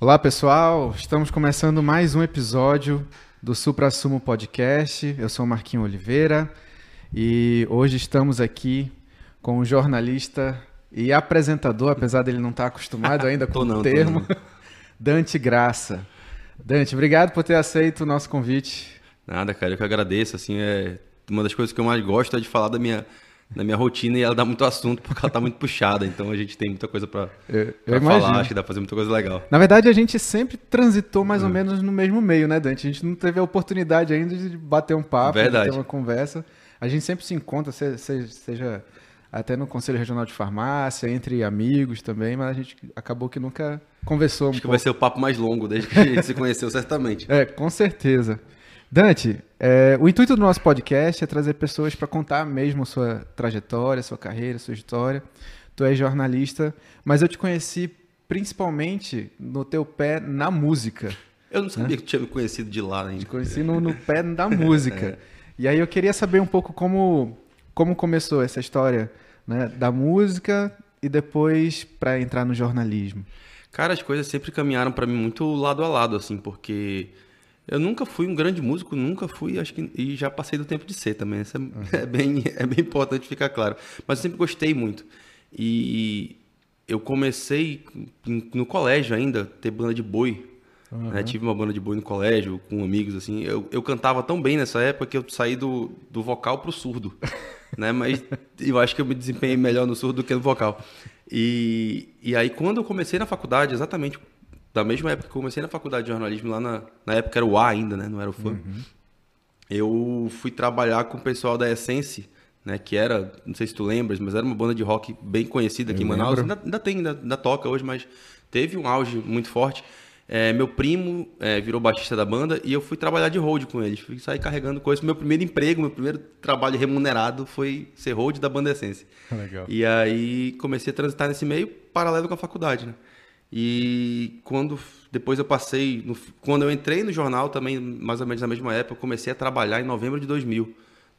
Olá pessoal, estamos começando mais um episódio do Supra Sumo Podcast. Eu sou Marquinho Oliveira e hoje estamos aqui com o jornalista e apresentador, apesar dele não estar acostumado ainda com não, o termo, Dante Graça. Dante, obrigado por ter aceito o nosso convite. Nada, cara, eu que agradeço. Assim, é uma das coisas que eu mais gosto é de falar da minha na minha rotina e ela dá muito assunto porque ela tá muito puxada, então a gente tem muita coisa para falar, acho que dá pra fazer muita coisa legal. Na verdade, a gente sempre transitou mais ou hum. menos no mesmo meio, né, Dante? A gente não teve a oportunidade ainda de bater um papo, de ter uma conversa. A gente sempre se encontra, seja até no Conselho Regional de Farmácia, entre amigos também, mas a gente acabou que nunca conversou. Acho um que pouco. vai ser o papo mais longo desde que a gente se conheceu, certamente. É, com certeza. Dante, é, o intuito do nosso podcast é trazer pessoas para contar mesmo sua trajetória, sua carreira, sua história. Tu és jornalista, mas eu te conheci principalmente no teu pé na música. Eu não sabia né? que tu tinha me conhecido de lá ainda. Te conheci no, no pé da música. é. E aí eu queria saber um pouco como, como começou essa história né, da música e depois para entrar no jornalismo. Cara, as coisas sempre caminharam para mim muito lado a lado, assim, porque eu nunca fui um grande músico, nunca fui, acho que e já passei do tempo de ser também. Isso é, uhum. é, bem, é bem importante ficar claro. Mas eu sempre gostei muito. E eu comecei no colégio ainda, ter banda de boi. Uhum. Né? Tive uma banda de boi no colégio, com amigos, assim. Eu, eu cantava tão bem nessa época que eu saí do, do vocal pro surdo. né? Mas eu acho que eu me desempenhei melhor no surdo do que no vocal. E, e aí, quando eu comecei na faculdade, exatamente da mesma época que eu comecei na faculdade de jornalismo, lá na, na época era o A ainda, né? Não era o FAM. Uhum. Eu fui trabalhar com o pessoal da Essence, né? Que era, não sei se tu lembras, mas era uma banda de rock bem conhecida aqui eu em Manaus. Ainda, ainda, tem, ainda, ainda, toca hoje, mas teve um auge muito forte. É, meu primo é, virou baixista da banda e eu fui trabalhar de hold com eles. Fui sair carregando coisas. Meu primeiro emprego, meu primeiro trabalho remunerado foi ser hold da banda Essence. Legal. E aí comecei a transitar nesse meio paralelo com a faculdade, né? E quando depois eu passei, no, quando eu entrei no jornal também, mais ou menos na mesma época, eu comecei a trabalhar em novembro de 2000.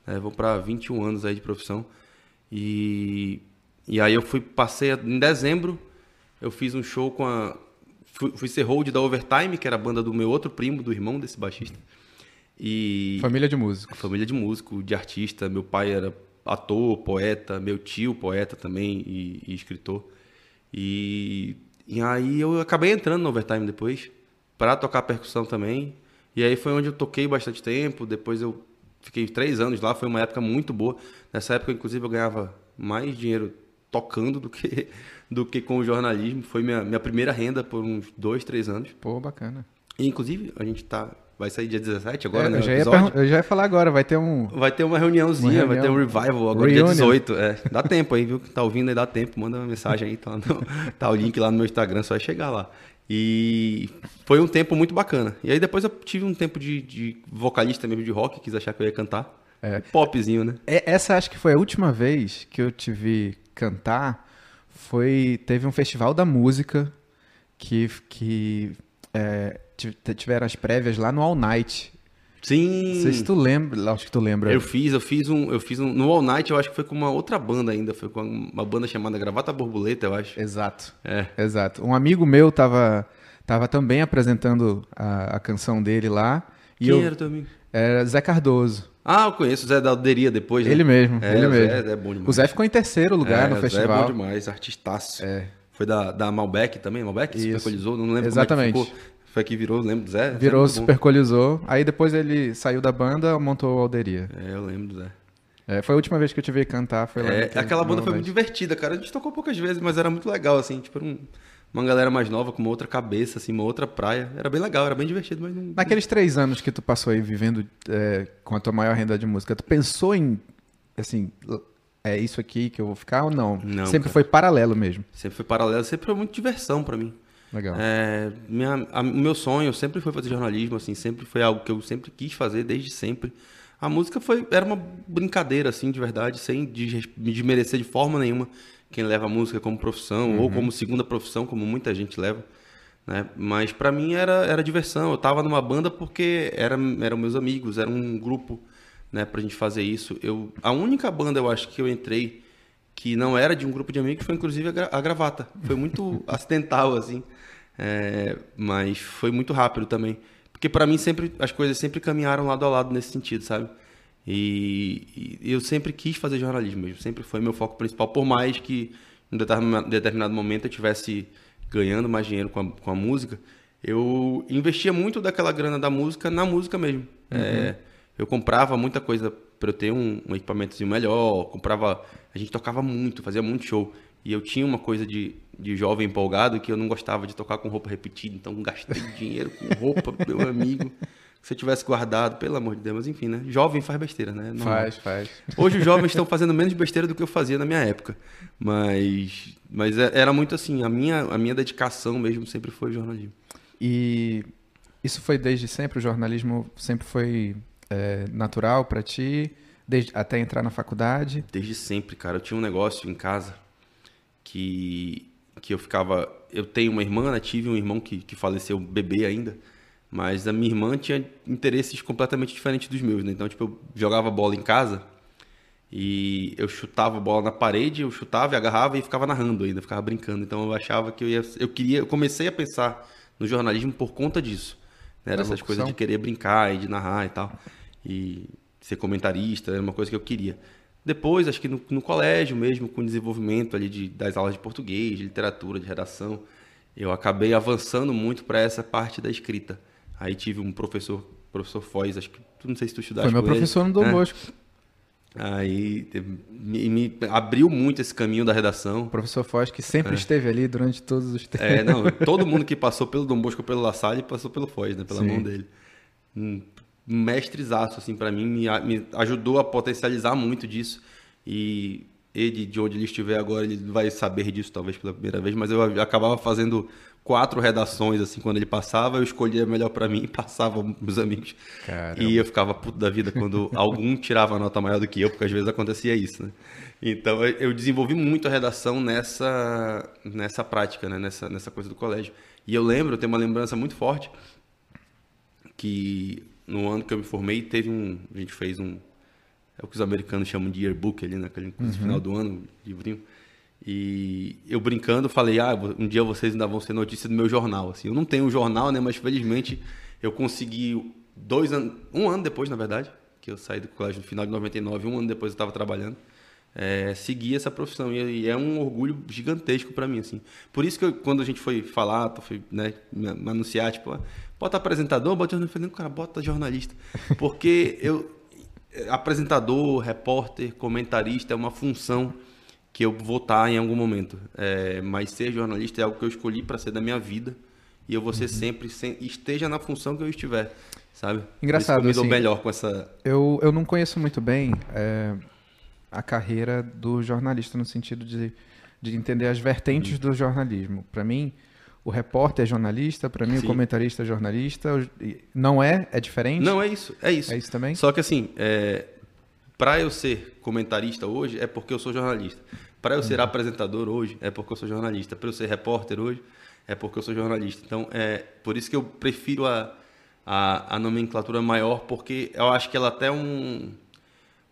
Né? Vou para 21 anos aí de profissão. E, e aí eu fui, passei em dezembro, eu fiz um show com a. Fui, fui ser hold da Overtime, que era a banda do meu outro primo, do irmão desse baixista. E. Família de músico. Família de músico, de artista. Meu pai era ator, poeta, meu tio, poeta também e, e escritor. E e aí eu acabei entrando no overtime depois, para tocar percussão também. E aí foi onde eu toquei bastante tempo. Depois eu fiquei três anos lá, foi uma época muito boa. Nessa época, inclusive, eu ganhava mais dinheiro tocando do que, do que com o jornalismo. Foi minha, minha primeira renda por uns dois, três anos. Pô, bacana. E, inclusive, a gente tá Vai sair dia 17 agora, é, né? Eu já, ia eu já ia falar agora, vai ter um. Vai ter uma reuniãozinha, uma vai ter um revival agora, Reunion. dia 18. É, dá tempo aí, viu? Que tá ouvindo aí, dá tempo, manda uma mensagem aí, tá, no, tá o link lá no meu Instagram, só vai chegar lá. E foi um tempo muito bacana. E aí depois eu tive um tempo de, de vocalista mesmo de rock, quis achar que eu ia cantar. É. Popzinho, né? É, essa acho que foi a última vez que eu te vi cantar. Foi. Teve um festival da música que. que é, tiveram as prévias lá no All Night. Sim. Não sei se tu lembra, acho que tu lembra. Eu fiz, eu fiz um, eu fiz um no All Night, eu acho que foi com uma outra banda ainda, foi com uma banda chamada Gravata Borboleta, eu acho. Exato. É. Exato. Um amigo meu tava tava também apresentando a, a canção dele lá. E Quem eu, era teu amigo? Era Zé Cardoso. Ah, eu conheço o Zé da Alderia depois. Né? Ele mesmo, é, ele mesmo. Zé, é bom demais. O Zé ficou em terceiro lugar é, no festival. Zé é bom demais, artistaço. É. Foi da, da Malbec também, Malbec? Isso. Supercolizou, não lembro Exatamente. como é que ficou. Foi que virou, lembro do Zé? Virou, Zé supercolizou. Aí depois ele saiu da banda, montou a Alderia. É, eu lembro do Zé. É, foi a última vez que eu te vi cantar, foi lá. É, aquela banda foi muito divertida, cara. A gente tocou poucas vezes, mas era muito legal, assim, tipo, um, uma galera mais nova, com uma outra cabeça, assim, uma outra praia. Era bem legal, era bem divertido, mas não... Naqueles três anos que tu passou aí vivendo é, com a tua maior renda de música, tu pensou em, assim, é isso aqui que eu vou ficar ou não? Não. Sempre cara. foi paralelo mesmo. Sempre foi paralelo, sempre foi muito diversão para mim. Legal. É, minha, a, o meu sonho sempre foi fazer jornalismo, assim, sempre foi algo que eu sempre quis fazer, desde sempre. A música foi, era uma brincadeira, assim, de verdade, sem me desmerecer de forma nenhuma quem leva a música como profissão uhum. ou como segunda profissão, como muita gente leva. Né? Mas para mim era, era diversão. Eu tava numa banda porque era, eram meus amigos, era um grupo né, pra gente fazer isso. Eu, a única banda, eu acho, que eu entrei que não era de um grupo de amigos foi inclusive a, gra a gravata. Foi muito acidental, assim. É, mas foi muito rápido também. Porque para mim sempre as coisas sempre caminharam lado a lado nesse sentido, sabe? E, e, eu sempre quis fazer jornalismo mesmo, sempre foi meu foco principal, por mais que em determinado momento eu tivesse ganhando mais dinheiro com a, com a música, eu investia muito daquela grana da música na música mesmo. Uhum. É, eu comprava muita coisa para eu ter um, um equipamentozinho melhor, comprava, a gente tocava muito, fazia muito show. E eu tinha uma coisa de, de jovem empolgado que eu não gostava de tocar com roupa repetida, então gastei dinheiro com roupa, meu amigo. Se eu tivesse guardado, pelo amor de Deus, mas enfim, né? Jovem faz besteira, né? Não... Faz, faz. Hoje os jovens estão fazendo menos besteira do que eu fazia na minha época. Mas, mas é, era muito assim, a minha, a minha dedicação mesmo sempre foi jornalismo. E isso foi desde sempre? O jornalismo sempre foi é, natural para ti? Desde, até entrar na faculdade? Desde sempre, cara. Eu tinha um negócio em casa que, que eu ficava. Eu tenho uma irmã, né? tive um irmão que, que faleceu bebê ainda, mas a minha irmã tinha interesses completamente diferentes dos meus, né? Então, tipo, eu jogava bola em casa e eu chutava a bola na parede, eu chutava e agarrava e ficava narrando ainda, ficava brincando. Então eu achava que eu ia. Eu queria. Eu comecei a pensar no jornalismo por conta disso. Né? Era essas coisas de querer brincar e de narrar e tal. E ser comentarista, era uma coisa que eu queria. Depois, acho que no, no colégio mesmo, com o desenvolvimento ali de, das aulas de português, de literatura, de redação, eu acabei avançando muito para essa parte da escrita. Aí tive um professor, professor Foz, acho que não sei se tu estudaste Foi meu professor ele. no Dom é. Bosco. Aí me, me, abriu muito esse caminho da redação. O professor Foz, que sempre é. esteve ali durante todos os tempos. É, não, todo mundo que passou pelo Dom Bosco, pelo La Salle, passou pelo Foz, né, pela Sim. mão dele. Mestrezaço, assim, para mim, me, me ajudou a potencializar muito disso. E ele, de onde ele estiver agora, ele vai saber disso talvez pela primeira vez, mas eu acabava fazendo quatro redações, assim, quando ele passava, eu escolhia melhor para mim e passava meus amigos. Caramba. E eu ficava puto da vida quando algum tirava a nota maior do que eu, porque às vezes acontecia isso, né? Então eu desenvolvi muito a redação nessa, nessa prática, né? nessa, nessa coisa do colégio. E eu lembro, eu tenho uma lembrança muito forte, que no ano que eu me formei, teve um. A gente fez um. É o que os americanos chamam de yearbook ali, naquele uhum. final do ano, livrinho. E eu brincando falei, ah, um dia vocês ainda vão ser notícia do meu jornal. Assim, eu não tenho um jornal, né? Mas felizmente eu consegui dois anos, um ano depois, na verdade, que eu saí do colégio no final de 99, um ano depois eu estava trabalhando, é, seguir essa profissão e, é um orgulho gigantesco para mim, assim. Por isso que eu, quando a gente foi falar, foi, né, anunciar, tipo, bota apresentador, bota jornalista, eu falei, cara, bota jornalista, porque eu apresentador, repórter, comentarista é uma função que eu vou estar em algum momento. É, mas ser jornalista é algo que eu escolhi para ser da minha vida e eu vou ser uhum. sempre, sem, esteja na função que eu estiver, sabe? Engraçado, eu me dou assim, melhor com essa... Eu, eu não conheço muito bem é, a carreira do jornalista no sentido de, de entender as vertentes uhum. do jornalismo. Para mim, o repórter é jornalista, para mim Sim. o comentarista é jornalista. Não é? É diferente? Não, é isso. É isso. É isso também? Só que assim, é, para eu ser comentarista hoje, é porque eu sou jornalista. Para eu ser uhum. apresentador hoje, é porque eu sou jornalista. Para eu ser repórter hoje, é porque eu sou jornalista. Então, é por isso que eu prefiro a, a, a nomenclatura maior, porque eu acho que ela até é um,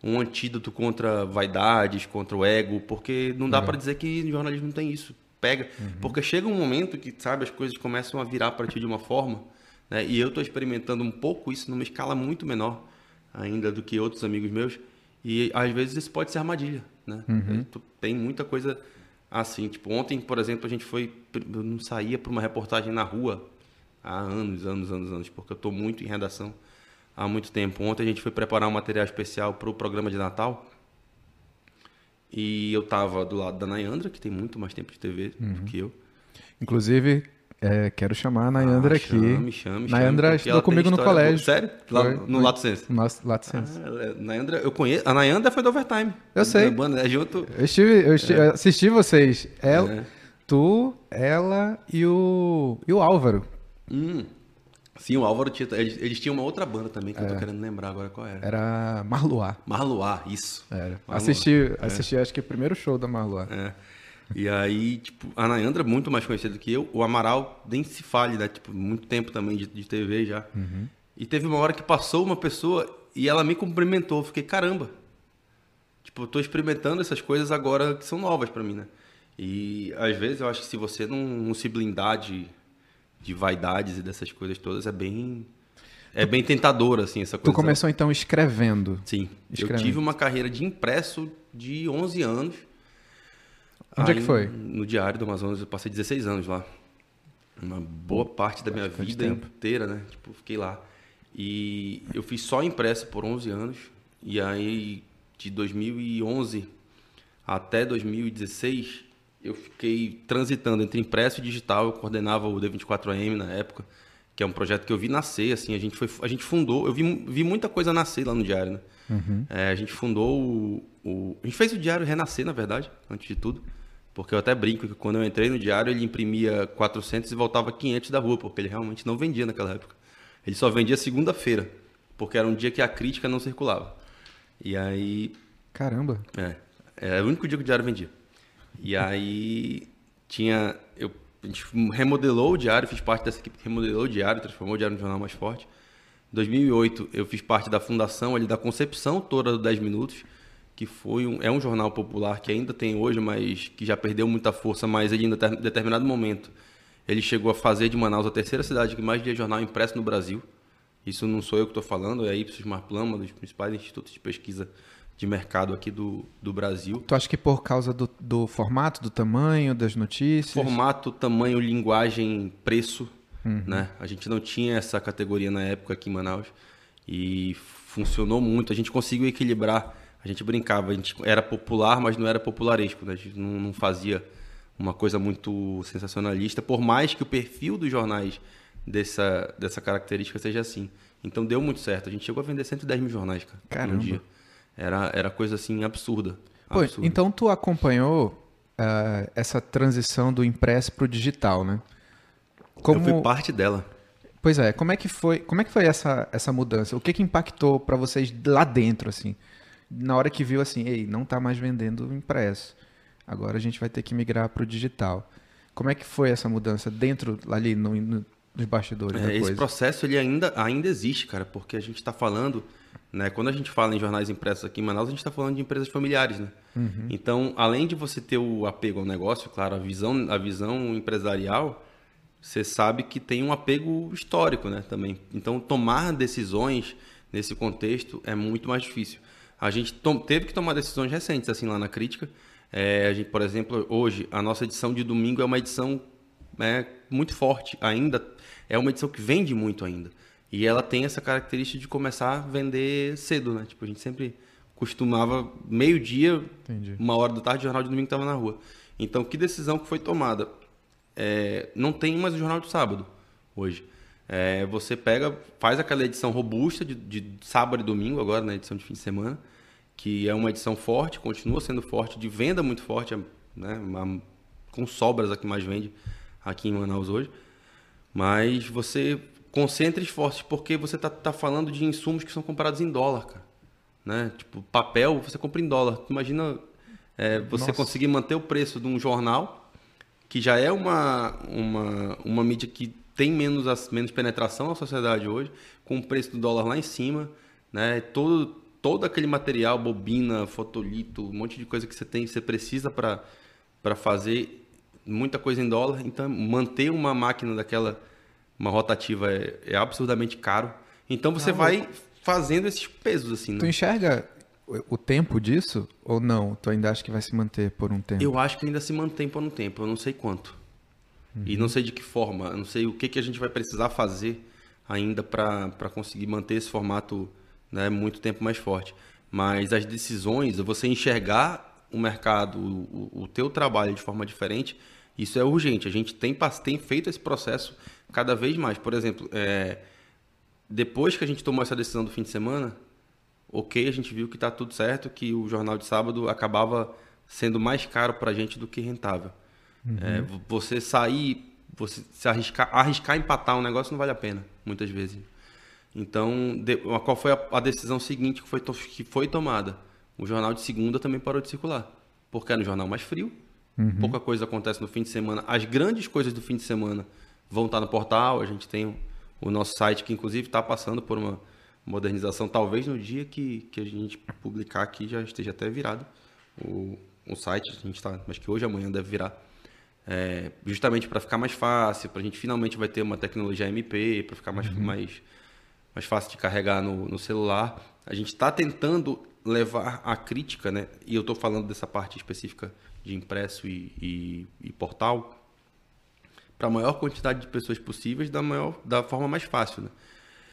um antídoto contra vaidades, contra o ego, porque não dá para dizer que jornalismo não tem isso. Pega. Uhum. Porque chega um momento que, sabe, as coisas começam a virar para ti de uma forma, né? e eu estou experimentando um pouco isso numa escala muito menor ainda do que outros amigos meus, e às vezes isso pode ser armadilha né? Uhum. Tem muita coisa assim. Tipo, ontem, por exemplo, a gente foi. Eu não saía para uma reportagem na rua há anos, anos, anos, anos, porque eu estou muito em redação há muito tempo. Ontem a gente foi preparar um material especial para o programa de Natal. E eu estava do lado da Nayandra, que tem muito mais tempo de TV uhum. do que eu. Inclusive, é, quero chamar a Nayandra ah, aqui. Chame, chame, Nayandra estudou comigo no colégio. Sério? Lá, foi, no Lato Sense? No Lato Sense. Ah, é, Nayandra, eu conheço. A Nayandra foi do Overtime. Eu sei. Banda, é junto. Eu, estive, eu estive, é. assisti vocês. Ela, é. Tu, ela e o, e o Álvaro. Hum. Sim, o Álvaro tinha. Eles, eles, tinham uma outra banda também que eu tô é. querendo lembrar agora qual era. Era Marluá. Marluá, isso. Era. Marluá. Assisti, assisti acho que o primeiro show da Marluá. É. E aí, tipo, a Nayandra é muito mais conhecida do que eu. O Amaral nem se fale, né? Tipo, muito tempo também de, de TV já. Uhum. E teve uma hora que passou uma pessoa e ela me cumprimentou. Eu fiquei, caramba. Tipo, eu tô experimentando essas coisas agora que são novas para mim, né? E às vezes eu acho que se você não, não se blindar de, de vaidades e dessas coisas todas é bem é bem tentador assim essa coisa. Tu começou então escrevendo? Sim. Escrevendo. Eu tive uma carreira de impresso de 11 anos. Onde Aí, é que foi? No Diário do Amazonas, eu passei 16 anos lá. Uma boa parte da minha vida inteira, né? Tipo, fiquei lá. E eu fiz só impresso por 11 anos. E aí, de 2011 até 2016, eu fiquei transitando entre impresso e digital. Eu coordenava o D24AM na época, que é um projeto que eu vi nascer. Assim, a gente foi, a gente fundou. Eu vi, vi muita coisa nascer lá no diário, né? Uhum. É, a gente fundou o, o, a gente fez o diário renascer, na verdade, antes de tudo. Porque eu até brinco que quando eu entrei no diário, ele imprimia 400 e voltava 500 da rua, porque ele realmente não vendia naquela época. Ele só vendia segunda-feira, porque era um dia que a crítica não circulava. E aí. Caramba! É. Era o único dia que o diário vendia. E aí tinha. Eu, a gente remodelou o diário, fiz parte dessa equipe que remodelou o diário, transformou o diário no jornal mais forte. Em 2008, eu fiz parte da fundação ali, da concepção toda do 10 Minutos que foi um, é um jornal popular que ainda tem hoje, mas que já perdeu muita força, mas ele em determinado momento ele chegou a fazer de Manaus a terceira cidade que mais lia jornal impresso no Brasil. Isso não sou eu que estou falando, é a Ipsos Marplama, dos principais institutos de pesquisa de mercado aqui do, do Brasil. Tu acha que por causa do, do formato, do tamanho, das notícias? Formato, tamanho, linguagem, preço. Uhum. Né? A gente não tinha essa categoria na época aqui em Manaus e funcionou muito. A gente conseguiu equilibrar a gente brincava, a gente era popular, mas não era popularesco, né? a gente não, não fazia uma coisa muito sensacionalista, por mais que o perfil dos jornais dessa, dessa característica seja assim. Então deu muito certo. A gente chegou a vender 110 mil jornais, cara, Caramba. no dia. Era, era coisa assim absurda. Pô, então tu acompanhou uh, essa transição do impresso para o digital, né? Como... Eu fui parte dela. Pois é, como é que foi, como é que foi essa, essa mudança? O que, que impactou para vocês lá dentro, assim? na hora que viu assim, ei, não está mais vendendo impresso. Agora a gente vai ter que migrar para o digital. Como é que foi essa mudança dentro ali no, no, nos bastidores? É, esse processo ele ainda, ainda existe, cara, porque a gente está falando, né? Quando a gente fala em jornais impressos aqui em Manaus, a gente está falando de empresas familiares, né? Uhum. Então, além de você ter o apego ao negócio, claro, a visão, a visão empresarial, você sabe que tem um apego histórico, né? Também. Então, tomar decisões nesse contexto é muito mais difícil a gente teve que tomar decisões recentes assim lá na crítica. É, a gente, por exemplo, hoje a nossa edição de domingo é uma edição é, muito forte ainda. É uma edição que vende muito ainda. E ela tem essa característica de começar a vender cedo, né? Tipo, a gente sempre costumava meio-dia, uma hora da tarde, o jornal de domingo estava na rua. Então, que decisão que foi tomada? É, não tem mais o jornal do sábado hoje. É, você pega, faz aquela edição robusta de, de, sábado e domingo, agora na edição de fim de semana, que é uma edição forte, continua sendo forte, de venda muito forte, né, uma, com sobras a que mais vende aqui em Manaus hoje. Mas você concentra esforços, porque você está tá falando de insumos que são comprados em dólar, cara. Né? Tipo, papel você compra em dólar. Imagina é, você Nossa. conseguir manter o preço de um jornal, que já é uma, uma, uma mídia que tem menos, menos penetração na sociedade hoje, com o preço do dólar lá em cima, né? Todo, todo aquele material, bobina, fotolito, um monte de coisa que você tem, você precisa para fazer muita coisa em dólar. Então, manter uma máquina daquela, uma rotativa, é, é absurdamente caro. Então, você ah, vai fazendo esses pesos, assim. Né? Tu enxerga o tempo disso ou não? Tu ainda acha que vai se manter por um tempo? Eu acho que ainda se mantém por um tempo, eu não sei quanto. Uhum. E não sei de que forma, não sei o que, que a gente vai precisar fazer ainda para conseguir manter esse formato né, muito tempo mais forte. Mas as decisões, você enxergar o mercado, o, o teu trabalho de forma diferente, isso é urgente. A gente tem, tem feito esse processo cada vez mais. Por exemplo, é, depois que a gente tomou essa decisão do fim de semana, ok, a gente viu que está tudo certo, que o jornal de sábado acabava sendo mais caro para a gente do que rentável. Uhum. É, você sair, você se arriscar, arriscar empatar um negócio não vale a pena, muitas vezes. Então, de, qual foi a, a, decisão seguinte que foi, que foi tomada? O jornal de segunda também parou de circular, porque era um jornal mais frio, uhum. pouca coisa acontece no fim de semana. As grandes coisas do fim de semana vão estar no portal, a gente tem o, nosso site que inclusive está passando por uma modernização, talvez no dia que, que a gente publicar aqui já esteja até virado o, o site, a gente está, mas que hoje amanhã deve virar. é, justamente para ficar mais fácil, para a gente finalmente vai ter uma tecnologia MP, para ficar mais, uhum. mais, mais fácil de carregar no, no celular. A gente está tentando levar a crítica, né? e eu estou falando dessa parte específica de impresso e, e, e portal, para a maior quantidade de pessoas possíveis da, maior, da forma mais fácil. Né?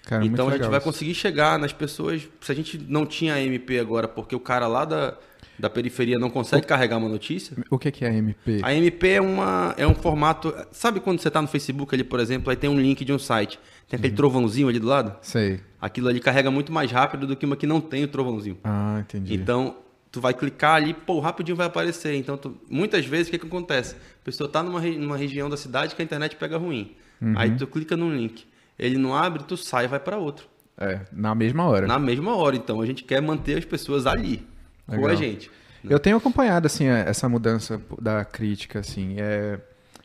Cara, então a gente vai isso. conseguir chegar nas pessoas. Se a gente não tinha MP agora, porque o cara lá da, da periferia não consegue o... carregar uma notícia. O que, que é a MP? A MP é, uma, é um formato. Sabe quando você está no Facebook ali, por exemplo, aí tem um link de um site. Tem aquele uhum. trovãozinho ali do lado? Sei. Aquilo ali carrega muito mais rápido do que uma que não tem o trovãozinho. Ah, entendi. Então, tu vai clicar ali, pô, rapidinho vai aparecer. Então, tu, muitas vezes, o que, que acontece? A pessoa está numa, numa região da cidade que a internet pega ruim. Uhum. Aí tu clica num link. Ele não abre, tu sai e vai para outro. É, na mesma hora. Na mesma hora. Então, a gente quer manter as pessoas ali, Legal. com a gente. Eu tenho acompanhado assim essa mudança da crítica, assim. É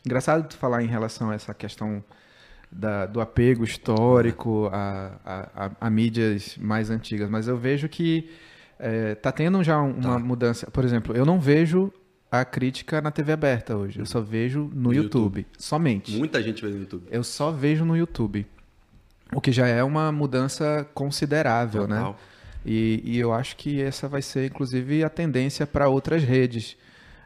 engraçado tu falar em relação a essa questão da, do apego histórico a, a, a, a, mídias mais antigas, mas eu vejo que é, tá tendo já uma tá. mudança. Por exemplo, eu não vejo a crítica na TV aberta hoje. Eu só vejo no, no YouTube, YouTube, somente. Muita gente vê no YouTube. Eu só vejo no YouTube. O que já é uma mudança considerável, né? Total. né? E, e, eu acho que essa vai ser, inclusive, a tendência para outras redes.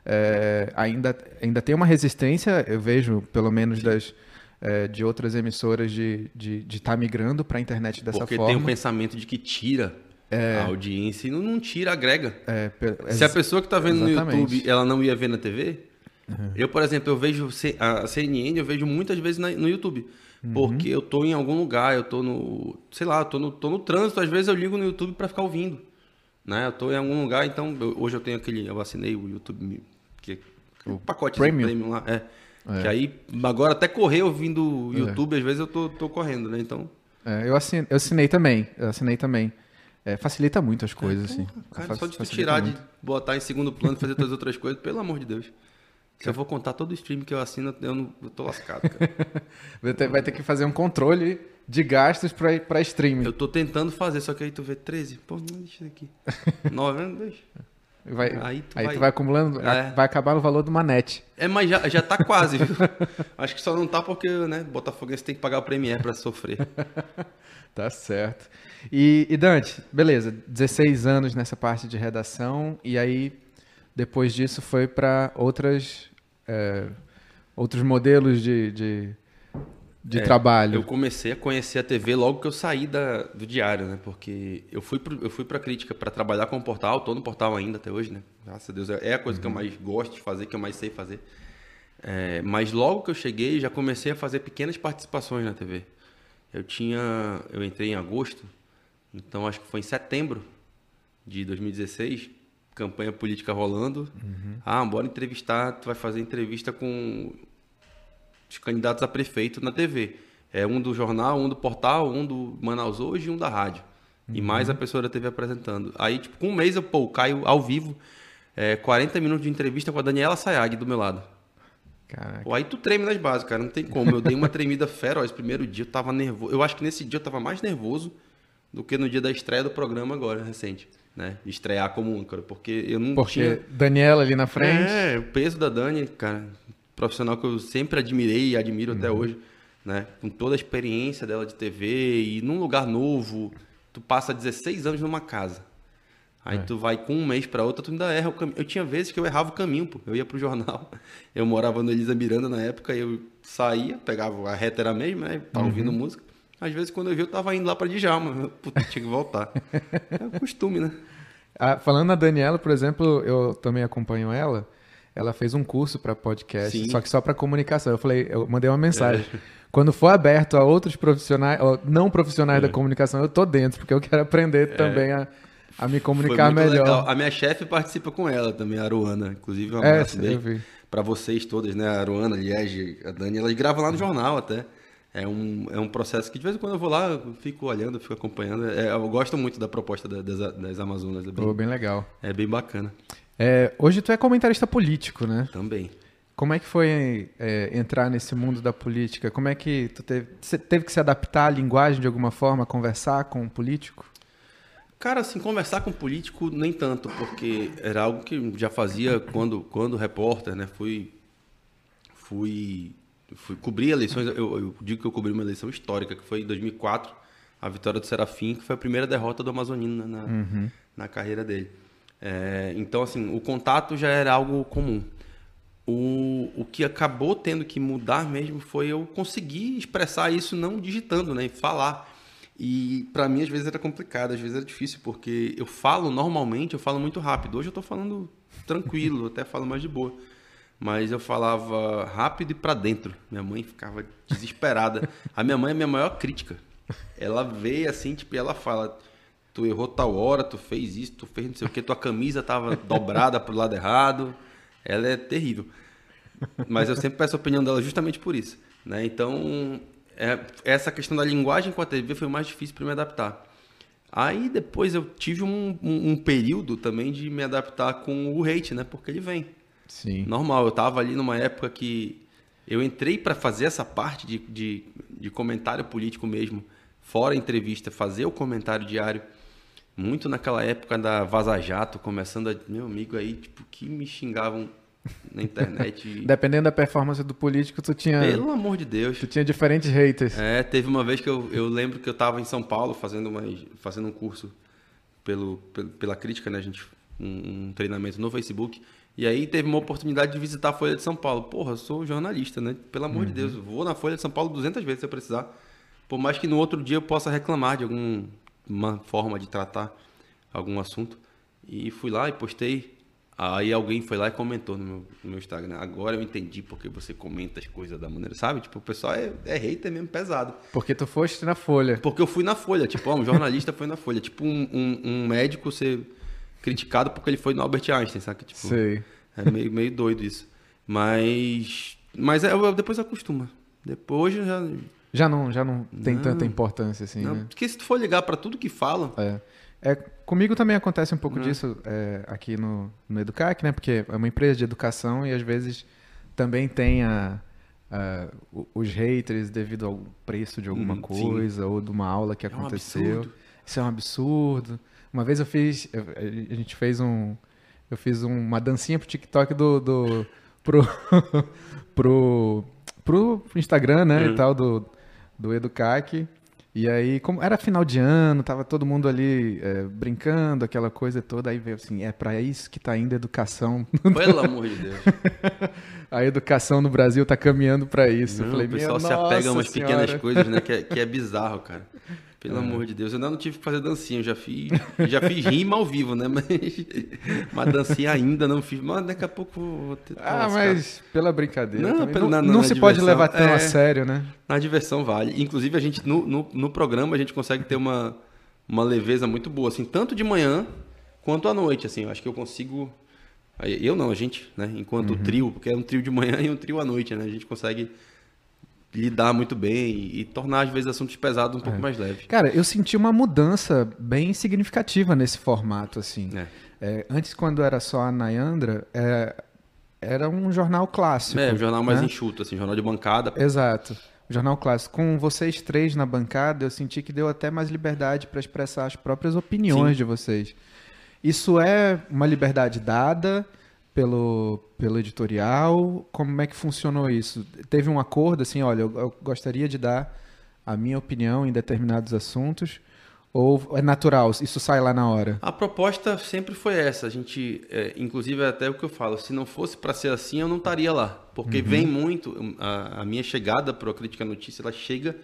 É, ainda, ainda tem uma resistência, eu vejo, pelo menos das, é, de outras emissoras, de estar de, de tá migrando para a internet dessa Porque forma. Porque tem um pensamento de que tira é, a audiência não, não tira, agrega. É, Se a pessoa que está vendo exatamente. no YouTube, ela não ia ver na TV, uhum. eu, por exemplo, eu vejo a CNN, eu vejo muitas vezes no YouTube. Uhum. Porque eu tô em algum lugar, eu tô no. Sei lá, eu tô no, tô no trânsito, às vezes eu ligo no YouTube para ficar ouvindo. Né? Eu tô em algum lugar, então eu, hoje eu tenho aquele. Eu assinei o YouTube, que, o pacote premium. premium lá. É. é. Que aí, agora até correr ouvindo o é. YouTube, é. às vezes eu tô, tô correndo, né? Então. É, eu, assinei, eu assinei também. Eu assinei também. É, facilita muito as coisas, é, assim. Cara, só de tu tirar, muito. de botar em segundo plano, fazer todas as outras coisas, pelo amor de Deus. Se eu vou contar todo o stream que eu assino, eu, não, eu tô lascado, cara. Vai ter que fazer um controle de gastos para streaming. Eu tô tentando fazer, só que aí tu vê 13. Pô, não deixa isso aqui. 9, deixa. Vai, aí tu, aí vai... tu vai acumulando, é. vai acabar no valor do manete. É, mas já, já tá quase, viu? Acho que só não tá porque, né, Botafoguense tem que pagar o Premier para sofrer. tá certo. E, e Dante, beleza, 16 anos nessa parte de redação, e aí depois disso foi para outras é, outros modelos de, de, de é, trabalho. Eu comecei a conhecer a TV logo que eu saí da, do diário, né? Porque eu fui pro, eu fui para crítica para trabalhar com o portal, estou no portal ainda até hoje, né? Graças a Deus é a coisa uhum. que eu uhum. mais gosto de fazer, que eu mais sei fazer. É, mas logo que eu cheguei, já comecei a fazer pequenas participações na TV. Eu tinha, eu entrei em agosto, então acho que foi em setembro de 2016 campanha política rolando. Uhum. Ah, bora entrevistar, tu vai fazer entrevista com os candidatos a prefeito na TV. É um do jornal, um do portal, um do Manaus Hoje e um da rádio. Uhum. E mais a pessoa da TV apresentando. Aí, tipo, com um mês eu, pô, caio ao vivo, é, 40 minutos de entrevista com a Daniela Sayag do meu lado. Pô, aí tu treme nas bases, cara, não tem como. Eu dei uma tremida feroz. Primeiro dia eu tava nervoso. Eu acho que nesse dia eu tava mais nervoso do que no dia da estreia do programa agora, recente né? Estrear como âncora, porque eu não porque tinha... Daniela ali na frente. É, o peso da Dani, cara, profissional que eu sempre admirei e admiro uhum. até hoje, né? Com toda a experiência dela de TV e num lugar novo, tu passa 16 anos numa casa. Aí é. tu vai com um mês para outra, tu ainda erra o caminho. Eu tinha vezes que eu errava o caminho, pô. Eu ia pro jornal. Eu morava no Elisa Miranda na época, eu saía, pegava a reta era a mesma, né? Tava uhum. ouvindo música. Às vezes, quando eu vi, eu tava indo lá para Djalma. Puta, tinha que voltar. É costume, né? Ah, falando na Daniela, por exemplo, eu também acompanho ela. Ela fez um curso para podcast, Sim. só que só para comunicação. Eu falei, eu mandei uma mensagem. É. Quando for aberto a outros profissionais, não profissionais é. da comunicação, eu tô dentro, porque eu quero aprender é. também a, a me comunicar melhor. Legal. A minha chefe participa com ela também, a Aruana. Inclusive, um é, abraço é, para vocês todas, né? A Aruana, a Liege, a Dani, elas gravam lá no jornal até é um, é um processo que de vez em quando eu vou lá, eu fico olhando, fico acompanhando. É, eu gosto muito da proposta da, das, das Amazonas. É bem, oh, bem legal. É bem bacana. É, hoje tu é comentarista político, né? Também. Como é que foi é, entrar nesse mundo da política? Como é que tu teve, você teve que se adaptar à linguagem de alguma forma, conversar com um político? Cara, assim, conversar com político nem tanto, porque era algo que já fazia quando, quando repórter, né? Fui fui, fui cobrir eleições. Eu, eu, digo que eu cobri uma eleição histórica, que foi em 2004, a vitória do Serafim, que foi a primeira derrota do Amazonino na, uhum. na carreira dele. É, então, assim, o contato já era algo comum. O, o que acabou tendo que mudar mesmo foi eu conseguir expressar isso não digitando, né? Falar. E para mim, às vezes, era complicado, às vezes era difícil, porque eu falo normalmente, eu falo muito rápido. Hoje eu tô falando tranquilo, até falo mais de boa. Mas eu falava rápido e para dentro. Minha mãe ficava desesperada. A minha mãe é minha maior crítica. Ela vê assim, tipo, e ela fala: Tu errou tal hora, tu fez isso, tu fez não sei o que, tua camisa tava dobrada pro lado errado. Ela é terrível. Mas eu sempre peço a opinião dela justamente por isso. Né? Então, é, essa questão da linguagem com a TV foi mais difícil para me adaptar. Aí depois eu tive um, um, um, período também de me adaptar com o hate, né? Porque ele vem. Sim. Normal, eu tava ali numa época que eu entrei para fazer essa parte de, de, de, comentário político mesmo, fora entrevista, fazer o comentário diário. Muito naquela época da Vaza Jato, começando a. Meu amigo aí, tipo, que me xingavam na internet. Dependendo da performance do político, tu tinha. Pelo amor de Deus. Tu tinha diferentes haters. É, teve uma vez que eu, eu lembro que eu tava em São Paulo fazendo, uma, fazendo um curso pelo, pela crítica, né? A gente, um, um treinamento no Facebook. E aí teve uma oportunidade de visitar a Folha de São Paulo. Porra, eu sou jornalista, né? Pelo amor uhum. de Deus, vou na Folha de São Paulo 200 vezes se eu precisar. Por mais que no outro dia eu possa reclamar de alguma forma de tratar algum assunto. E fui lá e postei. Aí alguém foi lá e comentou no meu, no meu Instagram. Agora eu entendi porque você comenta as coisas da maneira, sabe? Tipo, o pessoal é, é hater mesmo pesado. Porque tu foste na Folha. Porque eu fui na Folha. Tipo, ó, um jornalista foi na Folha. Tipo, um, um, um médico ser criticado porque ele foi no Albert Einstein, sabe? Tipo, Sei. É meio, meio doido isso. Mas. Mas é, depois acostuma. Depois já. Já não, já não tem não, tanta importância assim. Não, né? Porque se tu for ligar para tudo que falam. É. é. Comigo também acontece um pouco disso é, aqui no, no Educac, né? Porque é uma empresa de educação e às vezes também tem a, a os haters devido ao preço de alguma hum, coisa sim. ou de uma aula que aconteceu. É um Isso é um absurdo. Uma vez eu fiz, a gente fez um, eu fiz uma dancinha pro TikTok do, do pro, pro, pro Instagram, né, uhum. e tal, do, do Educac. E aí, como era final de ano, tava todo mundo ali é, brincando, aquela coisa toda, aí veio assim, é para isso que tá indo a educação. Pelo amor de Deus. a educação no Brasil tá caminhando para isso. Não, falei, o pessoal se apega a umas senhora. pequenas coisas, né, que é, que é bizarro, cara. Pelo é. amor de Deus, eu ainda não tive que fazer dancinha, eu já fiz, já fiz rima ao vivo, né? Mas uma dancinha ainda não fiz, mas daqui a pouco vou ter Ah, mas pela brincadeira. Não, pela, não, não, não se diversão, pode levar tão é, a sério, né? Na diversão vale. Inclusive, a gente, no, no, no, programa, a gente consegue ter uma, uma leveza muito boa, assim, tanto de manhã quanto à noite, assim. Eu acho que eu consigo. Eu não, a gente, né? Enquanto uhum. trio, porque é um trio de manhã e um trio à noite, né? A gente consegue lidar muito bem e, tornar, às vezes, assuntos pesados um pouco é. mais leves. Cara, eu senti uma mudança bem significativa nesse formato, assim. É. É, antes, quando era só a Nayandra, é, era um jornal clássico. É, um jornal mais né? enxuto, assim, jornal de bancada. Exato. Jornal clássico. Com vocês três na bancada, eu senti que deu até mais liberdade para expressar as próprias opiniões Sim. de vocês. Isso é uma liberdade dada pelo, pelo editorial? Como é que funcionou isso? Teve um acordo assim, olha, eu, eu gostaria de dar a minha opinião em determinados assuntos, ou é natural, isso sai lá na hora? A proposta sempre foi essa. A gente, é, inclusive, é até o que eu falo, se não fosse para ser assim, eu não estaria lá. Porque uhum. vem muito, a, a minha chegada para a Crítica Notícia, ela chega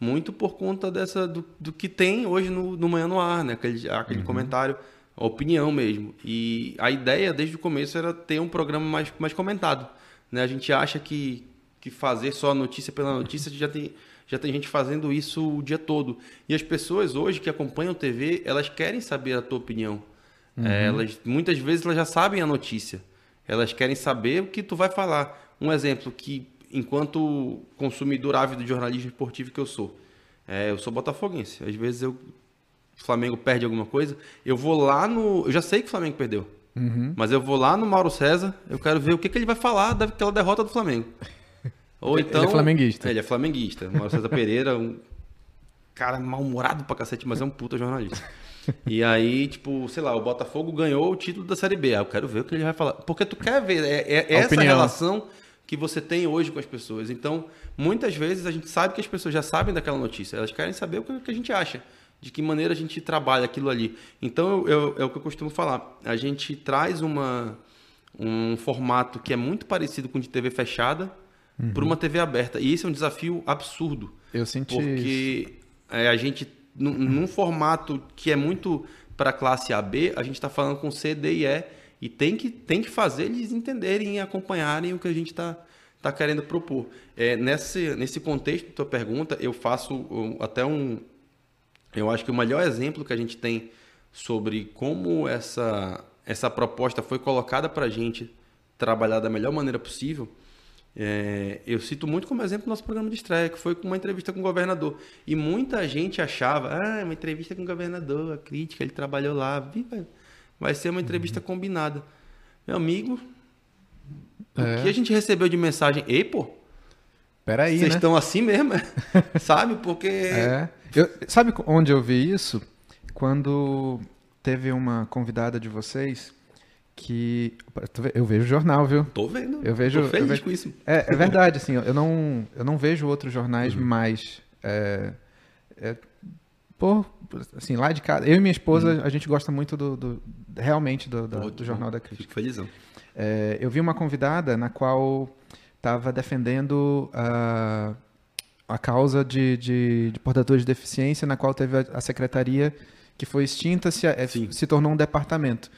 muito por conta dessa do, do que tem hoje no, no Manhã no Ar, né? Aquele, aquele uhum. comentário opinião mesmo. E a ideia desde o começo era ter um programa mais, mais comentado. Né? A gente acha que, que fazer só notícia pela notícia já tem, já tem gente fazendo isso o dia todo. E as pessoas hoje que acompanham TV, elas querem saber a tua opinião. Uhum. É, elas, muitas vezes elas já sabem a notícia. Elas querem saber o que tu vai falar. Um exemplo que, enquanto consumidor ávido de jornalismo esportivo que eu sou, é, eu sou botafoguense. Às vezes eu o Flamengo perde alguma coisa, eu vou lá no. Eu já sei que o Flamengo perdeu. Uhum. Mas eu vou lá no Mauro César, eu quero ver o que, que ele vai falar daquela derrota do Flamengo. Ou então. Ele é flamenguista. É, ele é flamenguista. Mauro César Pereira, um cara mal-humorado pra cacete, mas é um puta jornalista. E aí, tipo, sei lá, o Botafogo ganhou o título da Série B. Ah, eu quero ver o que ele vai falar. Porque tu quer ver é, é essa opinião. relação que você tem hoje com as pessoas. Então, muitas vezes a gente sabe que as pessoas já sabem daquela notícia, elas querem saber o que a gente acha, de que maneira a gente trabalha aquilo ali. Então, eu, eu, é o que eu costumo falar. A gente traz uma, um formato que é muito parecido com o de TV fechada uhum. para uma TV aberta. E esse é um desafio absurdo. Eu senti Porque é, a gente, num, num formato que é muito para a classe AB, a gente está falando com C, D e E e tem que, tem que fazer eles entenderem e acompanharem o que a gente está tá querendo propor. É, nesse, nesse contexto da tua pergunta, eu faço até um. Eu acho que o melhor exemplo que a gente tem sobre como essa, essa proposta foi colocada para a gente trabalhar da melhor maneira possível. É, eu cito muito como exemplo o nosso programa de estreia, que foi com uma entrevista com o governador. E muita gente achava, ah, uma entrevista com o governador, a crítica, ele trabalhou lá. Viva, Vai ser uma entrevista uhum. combinada. Meu amigo, é. o que a gente recebeu de mensagem? Ei, pô, Peraí, Vocês né? estão assim mesmo, sabe? Porque. É. Eu, sabe onde eu vi isso? Quando teve uma convidada de vocês que. Eu vejo jornal, viu? Tô vendo. Eu vejo. Tô feliz eu vejo, com isso. É, é, verdade, assim, eu não, eu não vejo outros jornais uhum. mais. É, é, por, assim, lá de casa. Eu e minha esposa, uhum. a gente gosta muito do, do realmente do, do, do Jornal da Crítica. Fico felizão. É, eu vi uma convidada na qual estava defendendo a, a causa de, de, de, portadores de deficiência, na qual teve a, a secretaria que foi extinta, se, é, se tornou um departamento.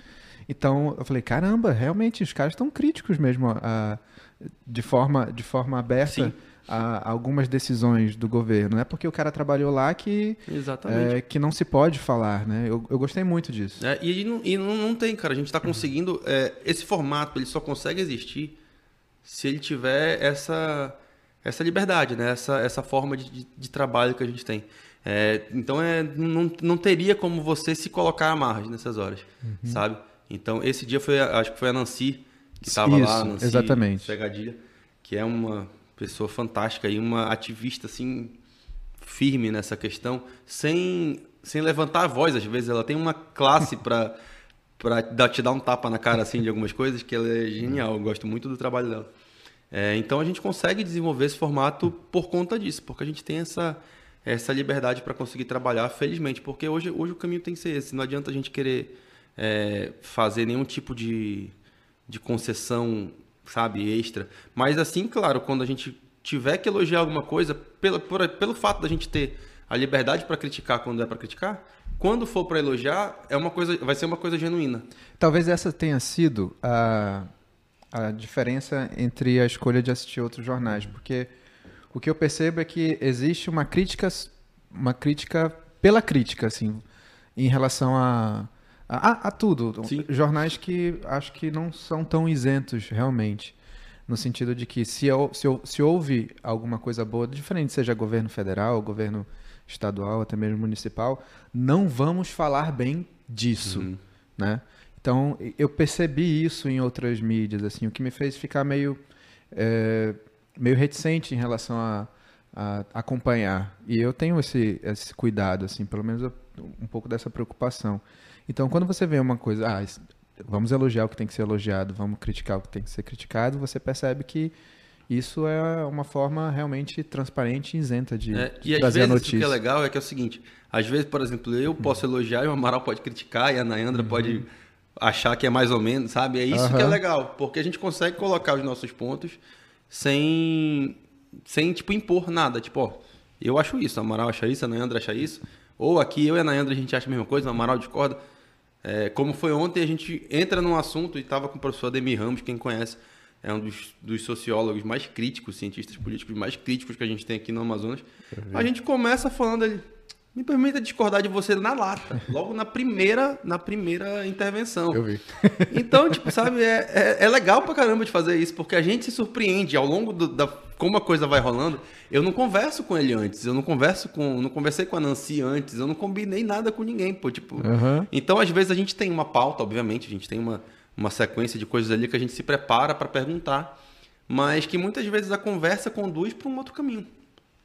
Então, eu falei, caramba, realmente, os caras estão críticos mesmo a, de, forma, de forma aberta. Sim a, algumas decisões do governo. Não é porque o cara trabalhou lá que, é, que não se pode falar. Né? Eu, eu gostei muito disso. É, e não, e não, não tem, cara. A gente está conseguindo. É, esse formato ele só consegue existir se ele tiver essa, essa liberdade, né? essa, essa forma de, de, trabalho que a gente tem. É, então é, não, não teria como você se colocar à margem nessas horas, uhum. sabe? Então esse dia foi, acho que foi a Nancy que estava lá, Nancy exatamente. Pegadilha, que é uma pessoa fantástica e uma ativista assim firme nessa questão, sem sem levantar a voz, às vezes ela tem uma classe para para te dar um tapa na cara assim de algumas coisas que ela é genial, eu gosto muito do trabalho dela. É, então a gente consegue desenvolver esse formato por conta disso, porque a gente tem essa essa liberdade para conseguir trabalhar, felizmente, porque hoje, hoje o caminho tem que ser esse. Não adianta a gente querer é, fazer nenhum tipo de, de concessão sabe, extra. Mas assim, claro, quando a gente tiver que elogiar alguma coisa, pelo, por, pelo fato da gente ter a liberdade para criticar quando é para criticar, quando for para elogiar, é uma coisa, vai ser uma coisa genuína. Talvez essa tenha sido a, a diferença entre a escolha de assistir outros jornais, porque o que eu percebo é que existe uma crítica, uma crítica pela crítica, assim, em relação a a, a tudo. Sim. Jornais que acho que não são tão isentos, realmente. No sentido de que se, se, se houve alguma coisa boa, diferente seja governo federal, governo estadual, até mesmo municipal, não vamos falar bem disso, uhum. né? Então, eu percebi isso em outras mídias, assim, o que me fez ficar meio, é, meio reticente em relação a, a, acompanhar. E eu tenho esse, esse cuidado, assim, pelo menos um pouco dessa preocupação. Então, quando você vê uma coisa, ah, vamos elogiar o que tem que ser elogiado, vamos criticar o que tem que ser criticado, você percebe que isso é uma forma realmente transparente e isenta de, é, e trazer às vezes, a notícia. O que é legal é que é o seguinte, às vezes, por exemplo, eu posso elogiar e o Amaral pode criticar e a Nayandra uhum. pode achar que é mais ou menos, sabe? É isso uhum. que é legal, porque a gente consegue colocar os nossos pontos sem, sem tipo, impor nada. Tipo, ó, eu acho isso, a Amaral acha isso, a Nayandra acha isso. Ou aqui eu e a Nayandra a gente acha a mesma coisa, o Amaral discorda. É, como foi ontem, a gente entra num assunto e estava com o professor Ademir Ramos, quem conhece, é um dos, dos, sociólogos mais críticos, cientistas políticos mais críticos que a gente tem aqui no Amazonas. A gente começa falando ele, me permita discordar de você na lata, logo na primeira, na primeira intervenção. Eu vi. Então, tipo, sabe, é, é, é, legal pra caramba de fazer isso, porque a gente se surpreende ao longo do, da como a coisa vai rolando, eu não converso com ele antes, eu não converso com, não conversei com a Nancy antes, eu não combinei nada com ninguém, pô, tipo. Uhum. Então, às vezes a gente tem uma pauta, obviamente, a gente tem uma, uma sequência de coisas ali que a gente se prepara para perguntar, mas que muitas vezes a conversa conduz para um outro caminho,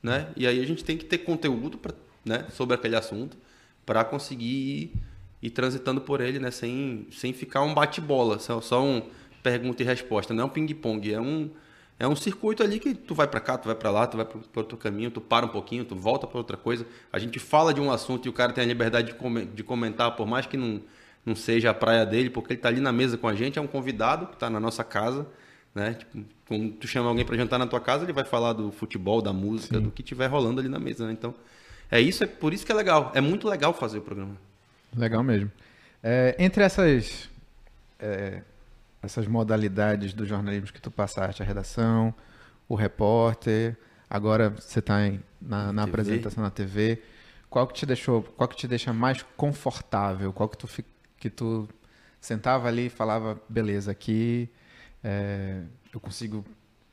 né? E aí a gente tem que ter conteúdo pra, né, sobre aquele assunto para conseguir ir, ir, transitando por ele, né, sem, sem ficar um bate-bola, só, só um pergunta e resposta, não é um ping-pong, é um É um circuito ali que tu vai para cá, tu vai para lá, tu vai para outro caminho, tu para um pouquinho, tu volta para outra coisa. A gente fala de um assunto e o cara tem a liberdade de comentar, por mais que não, não seja a praia dele, porque ele está ali na mesa com a gente, é um convidado que está na nossa casa, né? Tipo, quando tu chama alguém para jantar na tua casa, ele vai falar do futebol, da música, Sim. do que tiver rolando ali na mesa, né? Então, é isso, é por isso que é legal. É muito legal fazer o programa. Legal mesmo. É, entre essas é, essas modalidades do jornalismo que tu passaste, a redação, o repórter, agora você está na, na apresentação na TV. Qual que te deixou, qual que te deixa mais confortável? Qual que tu que tu sentava ali e falava, beleza, aqui é, eu consigo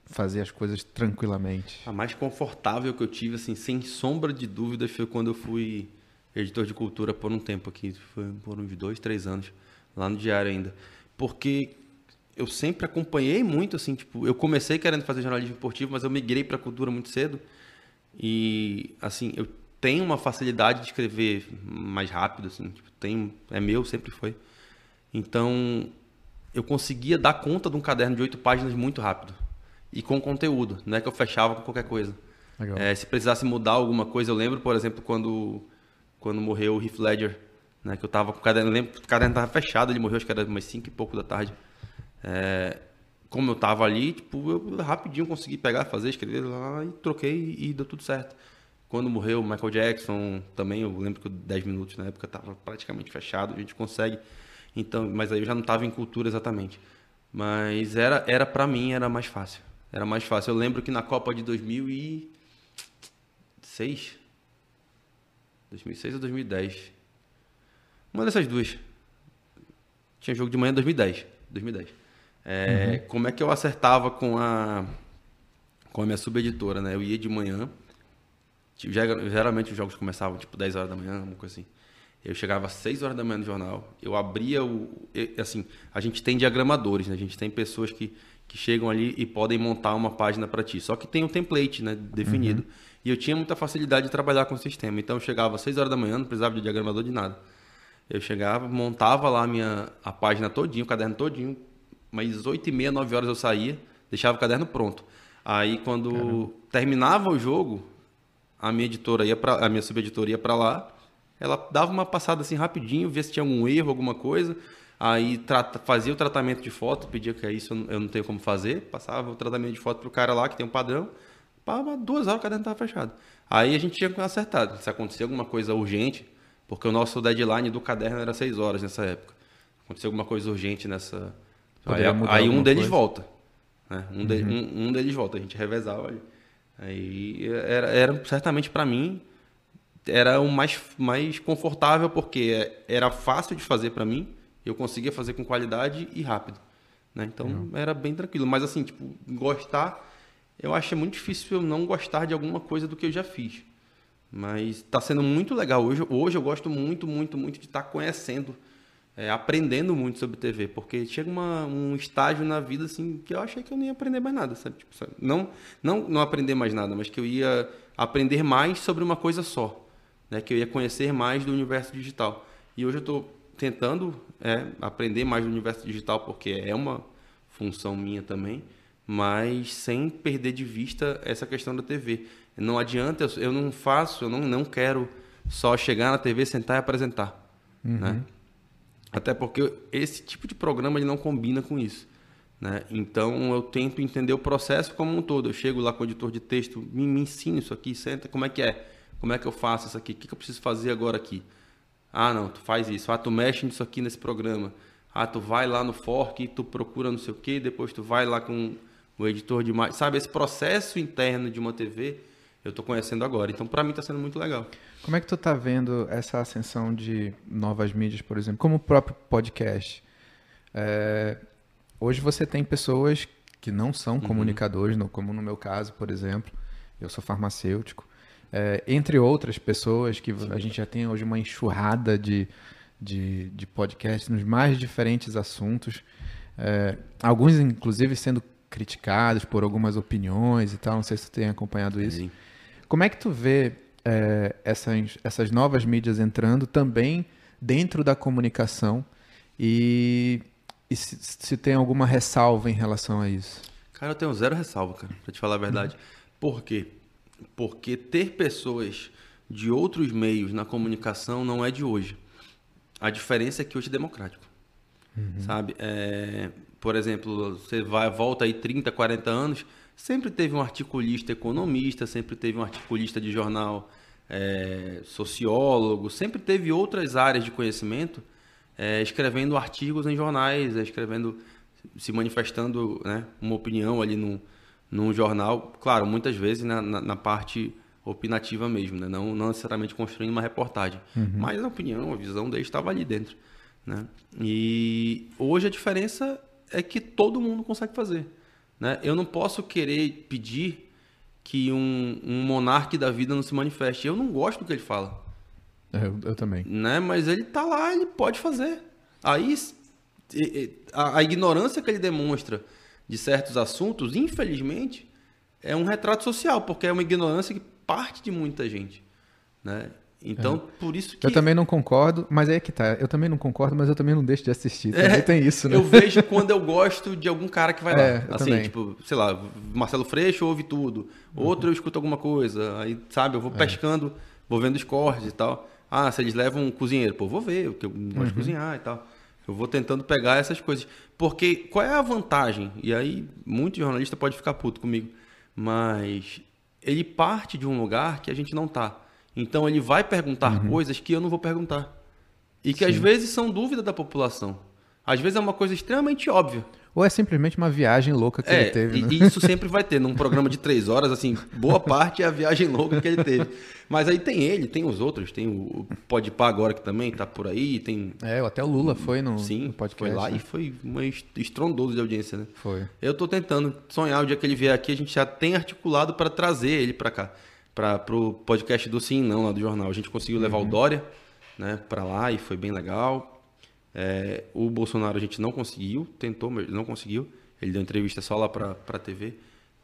fazer as coisas tranquilamente. A mais confortável que eu tive, assim, sem sombra de dúvidas, foi quando eu fui editor de cultura por um tempo aqui, foi por uns dois, três anos, lá no Diário ainda. Porque eu sempre acompanhei muito, assim, tipo, eu comecei querendo fazer jornalismo esportivo, mas eu migrei para cultura muito cedo. E, assim, eu tenho uma facilidade de escrever mais rápido, assim, tipo, tem, é meu, sempre foi. Então, eu conseguia dar conta de um caderno de oito páginas muito rápido. E com conteúdo, não é que eu fechava com qualquer coisa. É, se precisasse mudar alguma coisa, eu lembro, por exemplo, quando, quando morreu o Heath Ledger, né, que eu tava com o caderno, lembro, o caderno tava fechado, ele morreu acho que era umas cinco e pouco da tarde. É, como eu tava ali, tipo, eu rapidinho consegui pegar, fazer, escrever lá e troquei e, deu tudo certo. Quando morreu o Michael Jackson, também eu lembro que 10 minutos na época tava praticamente fechado, a gente consegue. Então, mas aí eu já não tava em cultura exatamente. Mas era era para mim era mais fácil. Era mais fácil. Eu lembro que na Copa de 2006 2006 ou 2010. Uma dessas duas. Tinha jogo de manhã em 2010. 2010. É, uhum. Como é que eu acertava com a, com a minha subeditora, né? Eu ia de manhã, tipo, geralmente os jogos começavam tipo 10 horas da manhã, uma coisa assim. Eu chegava às 6 horas da manhã no jornal, eu abria o. Assim, a gente tem diagramadores, né? A gente tem pessoas que, que chegam ali e podem montar uma página para ti. Só que tem um template né, definido. Uhum. E eu tinha muita facilidade de trabalhar com o sistema. Então eu chegava às 6 horas da manhã, não precisava de diagramador de nada. Eu chegava, montava lá a minha a página todinho, o caderno todinho, mas 8 e meia, 9 horas eu saía, deixava o caderno pronto. Aí quando Caramba. terminava o jogo, a minha editora ia para a minha subeditora ia para lá, ela dava uma passada assim rapidinho, via se tinha algum erro, alguma coisa, aí trata, fazia o tratamento de foto, pedia que é isso eu não tenho como fazer, passava o tratamento de foto pro cara lá que tem um padrão, para duas horas o caderno estava fechado. Aí a gente tinha acertado, se acontecer alguma coisa urgente, porque o nosso deadline do caderno era seis horas nessa época. Aconteceu alguma coisa urgente nessa Aí, aí um deles coisa. volta. Né? Um, de, uhum. um, um, deles volta, a gente revezava ali. Aí era, era certamente para mim era o mais, mais confortável porque era fácil de fazer para mim, eu conseguia fazer com qualidade e rápido. Né? Então uhum. era bem tranquilo. Mas assim, tipo, gostar, eu acho muito difícil eu não gostar de alguma coisa do que eu já fiz. Mas está sendo muito legal hoje. Hoje eu gosto muito, muito, muito de estar tá conhecendo é, aprendendo muito sobre TV, porque chega uma, um estágio na vida assim que eu achei que eu nem ia aprender mais nada, sabe? Tipo, sabe? Não, não, não aprender mais nada, mas que eu ia aprender mais sobre uma coisa só, né? Que eu ia conhecer mais do universo digital. E hoje eu estou tentando é, aprender mais do universo digital, porque é uma função minha também, mas sem perder de vista essa questão da TV. Não adianta, eu não faço, eu não, não quero só chegar na TV, sentar e apresentar, uhum. né? Até porque esse tipo de programa ele não combina com isso. Né? Então eu tento entender o processo como um todo. Eu chego lá com o editor de texto, me, me ensina isso aqui, senta, como é que é? Como é que eu faço isso aqui? O que, que eu preciso fazer agora aqui? Ah, não, tu faz isso. Ah, tu mexe nisso aqui nesse programa. Ah, tu vai lá no fork, tu procura não sei o que, depois tu vai lá com o editor de mais. Sabe, esse processo interno de uma TV eu estou conhecendo agora. Então, para mim, está sendo muito legal. Como é que tu está vendo essa ascensão de novas mídias, por exemplo, como o próprio podcast? É, hoje você tem pessoas que não são uhum. comunicadores, como no meu caso, por exemplo, eu sou farmacêutico, é, entre outras pessoas que a gente já tem hoje uma enxurrada de, de, de podcasts nos mais diferentes assuntos, é, alguns inclusive sendo criticados por algumas opiniões e tal, não sei se tu tem acompanhado isso. Sim. Como é que tu vê é, essas, essas novas mídias entrando também dentro da comunicação e, e se, se, tem alguma ressalva em relação a isso? Cara, eu tenho zero ressalva, cara, pra te falar a verdade. Por quê? Porque ter pessoas de outros meios na comunicação não é de hoje. A diferença é que hoje é democrático. Uhum. Sabe? É, por exemplo, você vai volta aí 30, 40 anos, sempre teve um articulista economista, sempre teve um articulista de jornal é, sociólogo, sempre teve outras áreas de conhecimento é, escrevendo artigos em jornais, é, escrevendo, se manifestando né, uma opinião ali num, num jornal, claro, muitas vezes na, na, na parte opinativa mesmo, né? não, não necessariamente construindo uma reportagem, uhum. mas a opinião, a visão dele estava ali dentro. Né? E hoje a diferença é que todo mundo consegue fazer. Né? Eu não posso querer pedir que um, um monarca da vida não se manifeste. Eu não gosto do que ele fala. É, eu, eu, também. Né? Mas ele tá lá, ele pode fazer. Aí a, a ignorância que ele demonstra de certos assuntos, infelizmente, é um retrato social, porque é uma ignorância que parte de muita gente. Né? Então, é. por isso que. Eu também não concordo, mas é que tá. Eu também não concordo, mas eu também não deixo de assistir. Também é, tem isso, né? Eu vejo quando eu gosto de algum cara que vai é, lá. Assim, também. tipo, sei lá, Marcelo Freixo ouve tudo. Outro uhum. eu escuto alguma coisa. Aí, sabe, eu vou é. pescando, vou vendo os cortes e tal. Ah, se eles levam um cozinheiro, pô, vou ver, porque eu gosto uhum. de cozinhar e tal. Eu vou tentando pegar essas coisas. Porque qual é a vantagem? E aí, muito jornalista pode ficar puto comigo. Mas ele parte de um lugar que a gente não tá. Então ele vai perguntar uhum. coisas que eu não vou perguntar. E que Sim. às vezes são dúvida da população. Às vezes é uma coisa extremamente óbvia. Ou é simplesmente uma viagem louca que é, ele teve. Né? E isso sempre vai ter. Num programa de três horas, assim, boa parte é a viagem louca que ele teve. Mas aí tem ele, tem os outros, tem o Pode Par agora que também tá por aí, tem. É, até o Lula foi no, Sim, no podcast. Foi lá né? e foi uma estrondoso de audiência, né? Foi. Eu tô tentando sonhar o dia que ele vier aqui, a gente já tem articulado para trazer ele para cá para o podcast do Sim Não, lá do jornal. A gente conseguiu levar uhum. o Dória né, para lá e foi bem legal. É, o Bolsonaro a gente não conseguiu, tentou, mas não conseguiu. Ele deu entrevista só lá para a TV.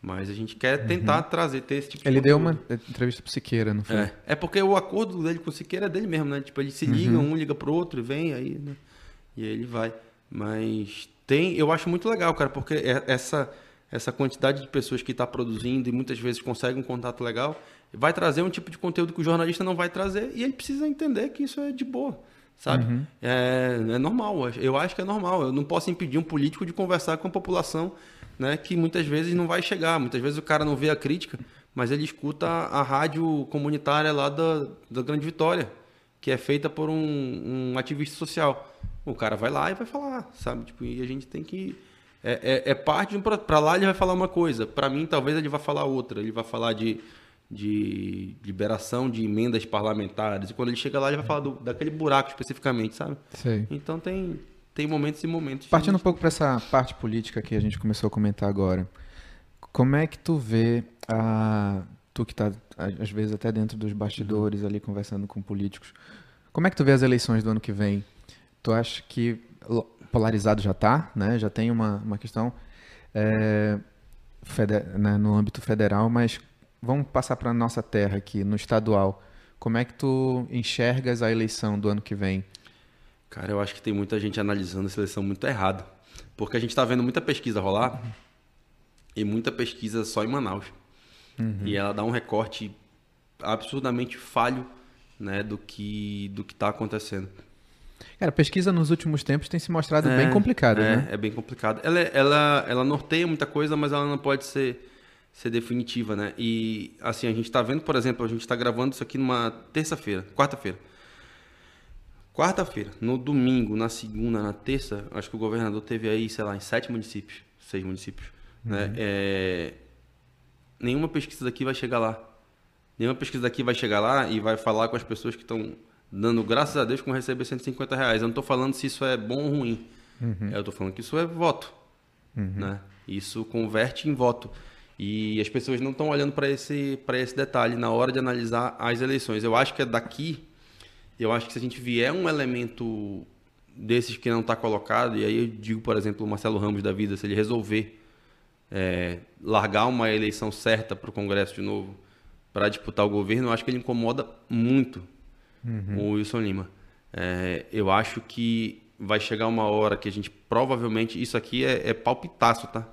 Mas a gente quer tentar uhum. trazer, ter esse tipo Ele deu uma entrevista pro Siqueira, não foi? É, é porque o acordo dele com o Siqueira é dele mesmo, né? Tipo, eles se ligam, uhum. um liga pro outro e vem aí, né? E aí ele vai. Mas tem, eu acho muito legal, cara, porque é, essa, essa quantidade de pessoas que está produzindo e muitas vezes consegue um contato legal, vai trazer um tipo de conteúdo que o jornalista não vai trazer e ele precisa entender que isso é de boa, sabe? Uhum. É, é normal, eu acho que é normal. Eu não posso impedir um político de conversar com a população, né, que muitas vezes não vai chegar. Muitas vezes o cara não vê a crítica, mas ele escuta a, rádio comunitária lá da, da Grande Vitória, que é feita por um, um ativista social. O cara vai lá e vai falar, sabe? Tipo, e a gente tem que é, é, é parte de um para lá ele vai falar uma coisa, para mim talvez ele vá falar outra. Ele vai falar de de liberação de emendas parlamentares. E quando ele chega lá, ele vai falar do, daquele buraco especificamente, sabe? Sei. Então tem, tem momentos e momentos. Partindo um pouco para essa parte política que a gente começou a comentar agora, como é que tu vê a tu que está às vezes até dentro dos bastidores ali conversando com políticos, como é que tu vê as eleições do ano que vem? Tu acha que polarizado já está, né? Já tem uma, uma questão é, no âmbito federal, mas vamos passar para a nossa terra aqui, no estadual. Como é que tu enxergas a eleição do ano que vem? Cara, eu acho que tem muita gente analisando essa eleição muito errada. Porque a gente está vendo muita pesquisa rolar uhum. e muita pesquisa só em Manaus. Uhum. E ela dá um recorte absurdamente falho né, do que do que está acontecendo. Cara, a pesquisa nos últimos tempos tem se mostrado é, bem complicada, é, né? É bem complicada. Ela, ela, ela norteia muita coisa, mas ela não pode ser ser definitiva, né? E assim, a gente está vendo, por exemplo, a gente está gravando isso aqui numa terça-feira, quarta-feira. Quarta-feira, no domingo, na segunda, na terça, acho que o governador teve aí, sei lá, em sete municípios, seis municípios. Né? Uhum. Né? É... Nenhuma pesquisa daqui vai chegar lá. Nenhuma pesquisa daqui vai chegar lá e vai falar com as pessoas que estão dando graças a Deus com receber 150 reais. Eu não estou falando se isso é bom ou ruim. Uhum. Eu estou falando que isso é voto. Uhum. Né? Isso converte em voto. E as pessoas não estão olhando para esse, esse detalhe na hora de analisar as eleições. Eu acho que é daqui, eu acho que se a gente vier um elemento desses que não está colocado, e aí eu digo, por exemplo, o Marcelo Ramos da vida, se ele resolver é, largar uma eleição certa para o Congresso de novo, para disputar o governo, eu acho que ele incomoda muito uhum. o Wilson Lima. É, eu acho que vai chegar uma hora que a gente provavelmente, isso aqui é, é palpitaço, tá?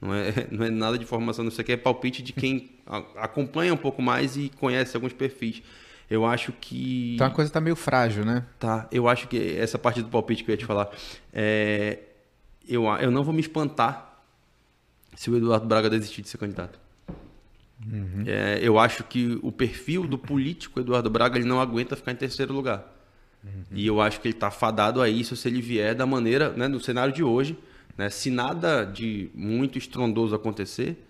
Não é, não é nada de informação, não sei o que, é palpite de quem acompanha um pouco mais e conhece alguns perfis. Eu acho que. Então a coisa tá meio frágil, né? Tá. Eu acho que essa parte do palpite que eu ia te falar. É, eu, eu não vou me espantar se o Eduardo Braga desistir de ser candidato. Uhum. É, eu acho que o perfil do político Eduardo Braga ele não aguenta ficar em terceiro lugar. Uhum. E eu acho que ele está fadado a isso se ele vier da maneira, né, no cenário de hoje. Né, se nada de muito estrondoso acontecer,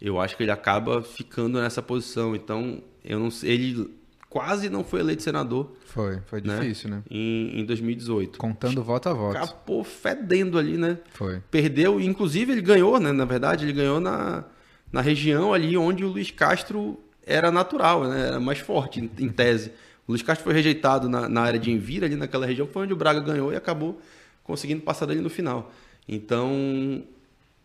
eu acho que ele acaba ficando nessa posição. Então, eu não sei, ele quase não foi eleito senador. Foi, foi né? difícil, né? Em, em 2018. Contando voto a voto. Acabou fedendo ali, né? Foi. Perdeu, inclusive ele ganhou, né? Na verdade, ele ganhou na, na região ali onde o Luiz Castro era natural, né? Era mais forte, em, em tese. O Luiz Castro foi rejeitado na, na área de Envira, ali naquela região, foi onde o Braga ganhou e acabou conseguindo passar dali no final. Então,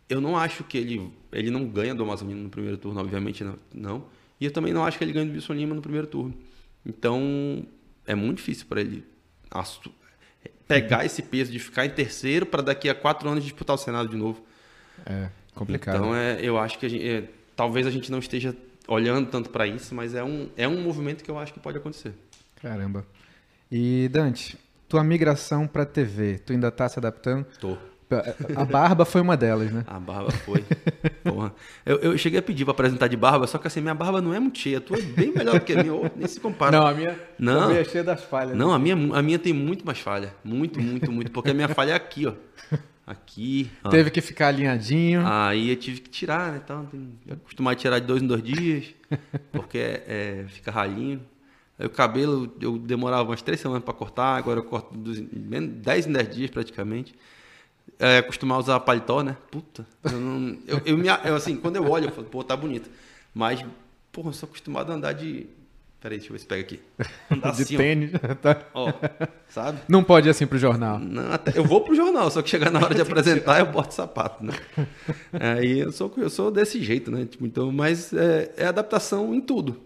eu não acho que ele ele não ganha do Amazonino no primeiro turno, obviamente não, não. E eu também não acho que ele ganha do Wilson Lima no primeiro turno. Então, é muito difícil para ele pegar esse peso de ficar em terceiro para daqui a quatro anos disputar o Senado de novo. É complicado. Então, é, eu acho que a gente, é, talvez a gente não esteja olhando tanto para isso, mas é um, é um movimento que eu acho que pode acontecer. Caramba. E, Dante, tua migração para TV, tu ainda está se adaptando? Tô. A barba foi uma delas, né? A barba foi. Porra. Eu, eu cheguei a pedir para apresentar de barba, só que assim, minha barba não é muito cheia. A tua é bem melhor que a minha, nem se compara. Não, a minha, não. é cheia das falhas. Não, né? a minha, a minha tem muito mais falha. Muito, muito, muito. Porque a minha falha é aqui, ó. Aqui. Ó. Teve que ficar alinhadinho. Aí eu tive que tirar, né? Então, tem, acostumado a tirar de dois em dois dias, porque é, fica ralinho. Aí o cabelo eu demorava umas três semanas para cortar, agora eu corto dos, 10 em 10 dias praticamente é, acostumar a usar paletó, né? Puta. Eu, não, eu, eu, me, eu, assim, quando eu olho, eu falo, pô, tá bonito. Mas, porra, eu sou acostumado a andar de. Peraí, deixa eu ver se pega aqui. Andar de assim, tênis. Tá. Ó, sabe? Não pode ir assim pro jornal. Não, eu vou pro jornal, só que chegar na hora de apresentar, eu boto sapato, né? Aí eu sou, eu sou desse jeito, né? Tipo, então, mas é, é adaptação em tudo.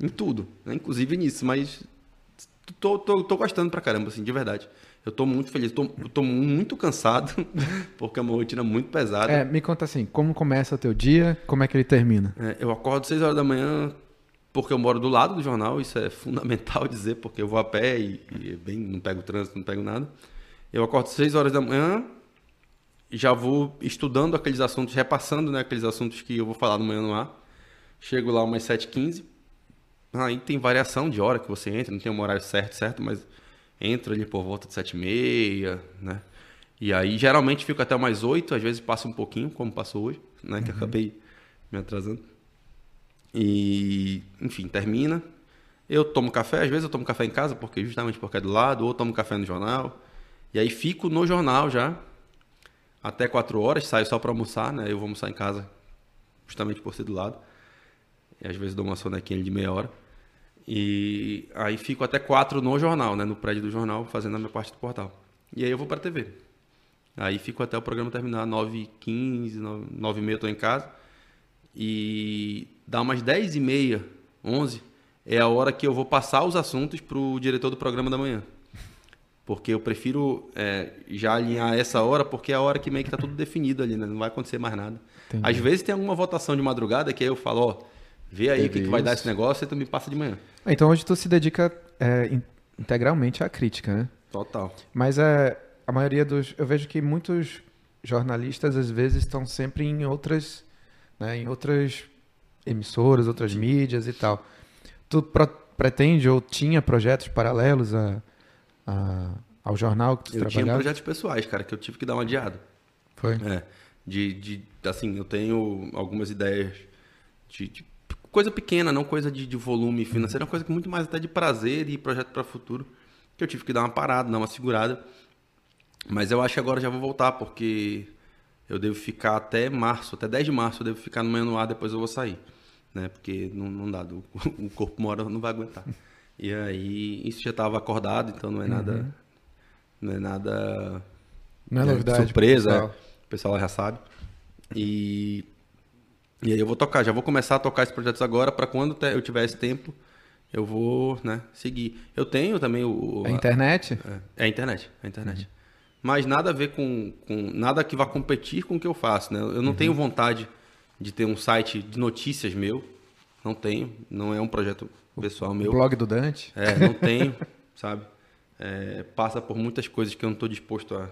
Em tudo. Né? Inclusive nisso, mas tô, tô, tô gostando pra caramba, assim, de verdade. Eu estou muito feliz, estou muito cansado, porque é uma rotina muito pesada. É, me conta assim, como começa o teu dia, como é que ele termina? É, eu acordo 6 horas da manhã, porque eu moro do lado do jornal, isso é fundamental dizer, porque eu vou a pé e, e bem, não pego trânsito, não pego nada. Eu acordo 6 horas da manhã, já vou estudando aqueles assuntos, repassando né, aqueles assuntos que eu vou falar no manhã no ar. Chego lá umas 7h15, aí tem variação de hora que você entra, não tem um horário certo, certo, mas entro ali por volta de sete e meia, né? E aí geralmente fico até mais oito, às vezes passa um pouquinho, como passou hoje, né? Que uhum. acabei me atrasando. E, enfim, termina. Eu tomo café, às vezes eu tomo café em casa, porque justamente porque é do lado, ou tomo café no jornal. E aí fico no jornal já, até quatro horas, saio só para almoçar, né? Eu vou almoçar em casa, justamente por ser do lado. E às vezes dou uma sonequinha de meia hora. E aí fico até quatro no jornal, né? No prédio do jornal, fazendo a minha parte do portal. E aí eu vou para a TV. Aí fico até o programa terminar, 9h15, 9h30 eu tô em casa. E dá umas 10h30, 11 é a hora que eu vou passar os assuntos para o diretor do programa da manhã. Porque eu prefiro é, já alinhar essa hora, porque é a hora que meio que tá tudo definido ali, né? Não vai acontecer mais nada. Entendi. Às vezes tem alguma votação de madrugada que aí eu falo, ó, vê aí o que, que vai dar esse negócio e tu me passa de manhã. Então hoje tu se dedica é, integralmente à crítica, né? Total. Mas é, a maioria dos. Eu vejo que muitos jornalistas às vezes estão sempre em outras, né, em outras emissoras, outras mídias e tal. Tu pro, pretende ou tinha projetos paralelos a, a, ao jornal que tu eu trabalhava? Eu tinha projetos pessoais, cara, que eu tive que dar uma adiada. Foi? É. De, de, assim, eu tenho algumas ideias de, de coisa pequena, não coisa de, de volume financeiro, é uma coisa que muito mais até de prazer e projeto para o futuro, que eu tive que dar uma parada, dar uma segurada. Mas eu acho que agora já vou voltar, porque eu devo ficar até março, até 10 de março eu devo ficar no meio no ar, depois eu vou sair. Né? Porque não, não dá, o corpo uma hora não vai aguentar. E aí, isso já estava acordado, então não é nada. Uhum. Não é nada. Não é novidade. Surpresa, pessoal. o pessoal já sabe. E e aí eu vou tocar, já vou começar a tocar esses projetos agora para quando eu tiver esse tempo, eu vou, né, seguir. Eu tenho também o... A internet? É, é a internet, é a internet. Uhum. mas nada a ver com, com nada que vá competir com o que eu faço, né? Eu não uhum. tenho vontade de ter um site de notícias meu, não tenho, não é um projeto pessoal meu. O blog do Dante? É, não tenho, sabe? É, passa por muitas coisas que eu não estou disposto a,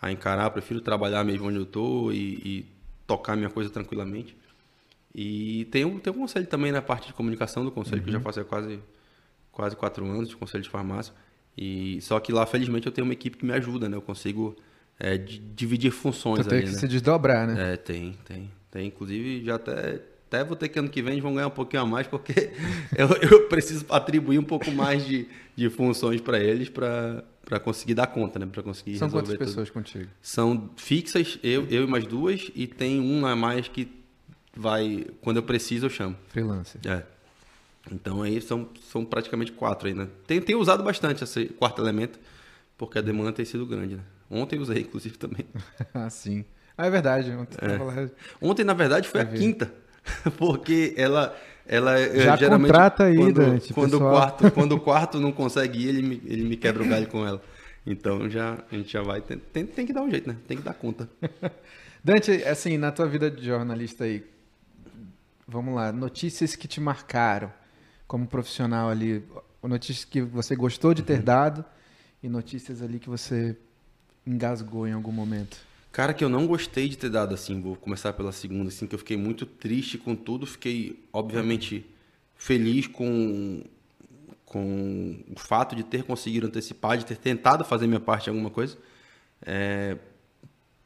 a encarar, prefiro trabalhar mesmo onde eu estou e, e tocar minha coisa tranquilamente. E tem um, tem um conselho também na parte de comunicação do conselho, uhum. que eu já uhum. faço há quase, quase quatro anos de conselho de farmácia. E, só que lá, felizmente, eu tenho uma equipe que me ajuda, né? Eu consigo é, dividir funções. Tu tem ali, que né? se desdobrar, né? É, tem, tem. Tem, inclusive, já até, até vou ter que ano que vem vão ganhar um pouquinho a mais, porque eu, eu preciso atribuir um pouco mais de, de funções para eles para conseguir dar conta, né? Para conseguir São resolver quantas pessoas contigo? São fixas, eu, eu e mais duas, e tem um a mais que vai, quando eu preciso, eu chamo. Freelancer. É. Então aí são, são praticamente quatro aí, né? Tem, tem usado bastante esse quarto elemento, porque a demanda tem sido grande, né? Ontem usei, inclusive, também. ah, sim. Ah, é verdade. Ontem, é. Ontem na verdade, foi a quinta. Porque ela, ela já geralmente, contrata aí, quando, Dante, quando o quarto Quando o quarto não consegue ir, ele me, ele me quebra o galho com ela. Então já, a gente já vai. Tem, tem, tem que dar um jeito, né? Tem que dar conta. Dante, assim, na tua vida de jornalista aí, vamos lá, notícias que te marcaram como profissional ali, notícias que você gostou de ter uhum. dado e notícias ali que você engasgou em algum momento. Cara, que eu não gostei de ter dado, assim, vou começar pela segunda, assim, que eu fiquei muito triste com tudo, fiquei, obviamente, feliz com, com o fato de ter conseguido antecipar, de ter tentado fazer minha parte em alguma coisa. É,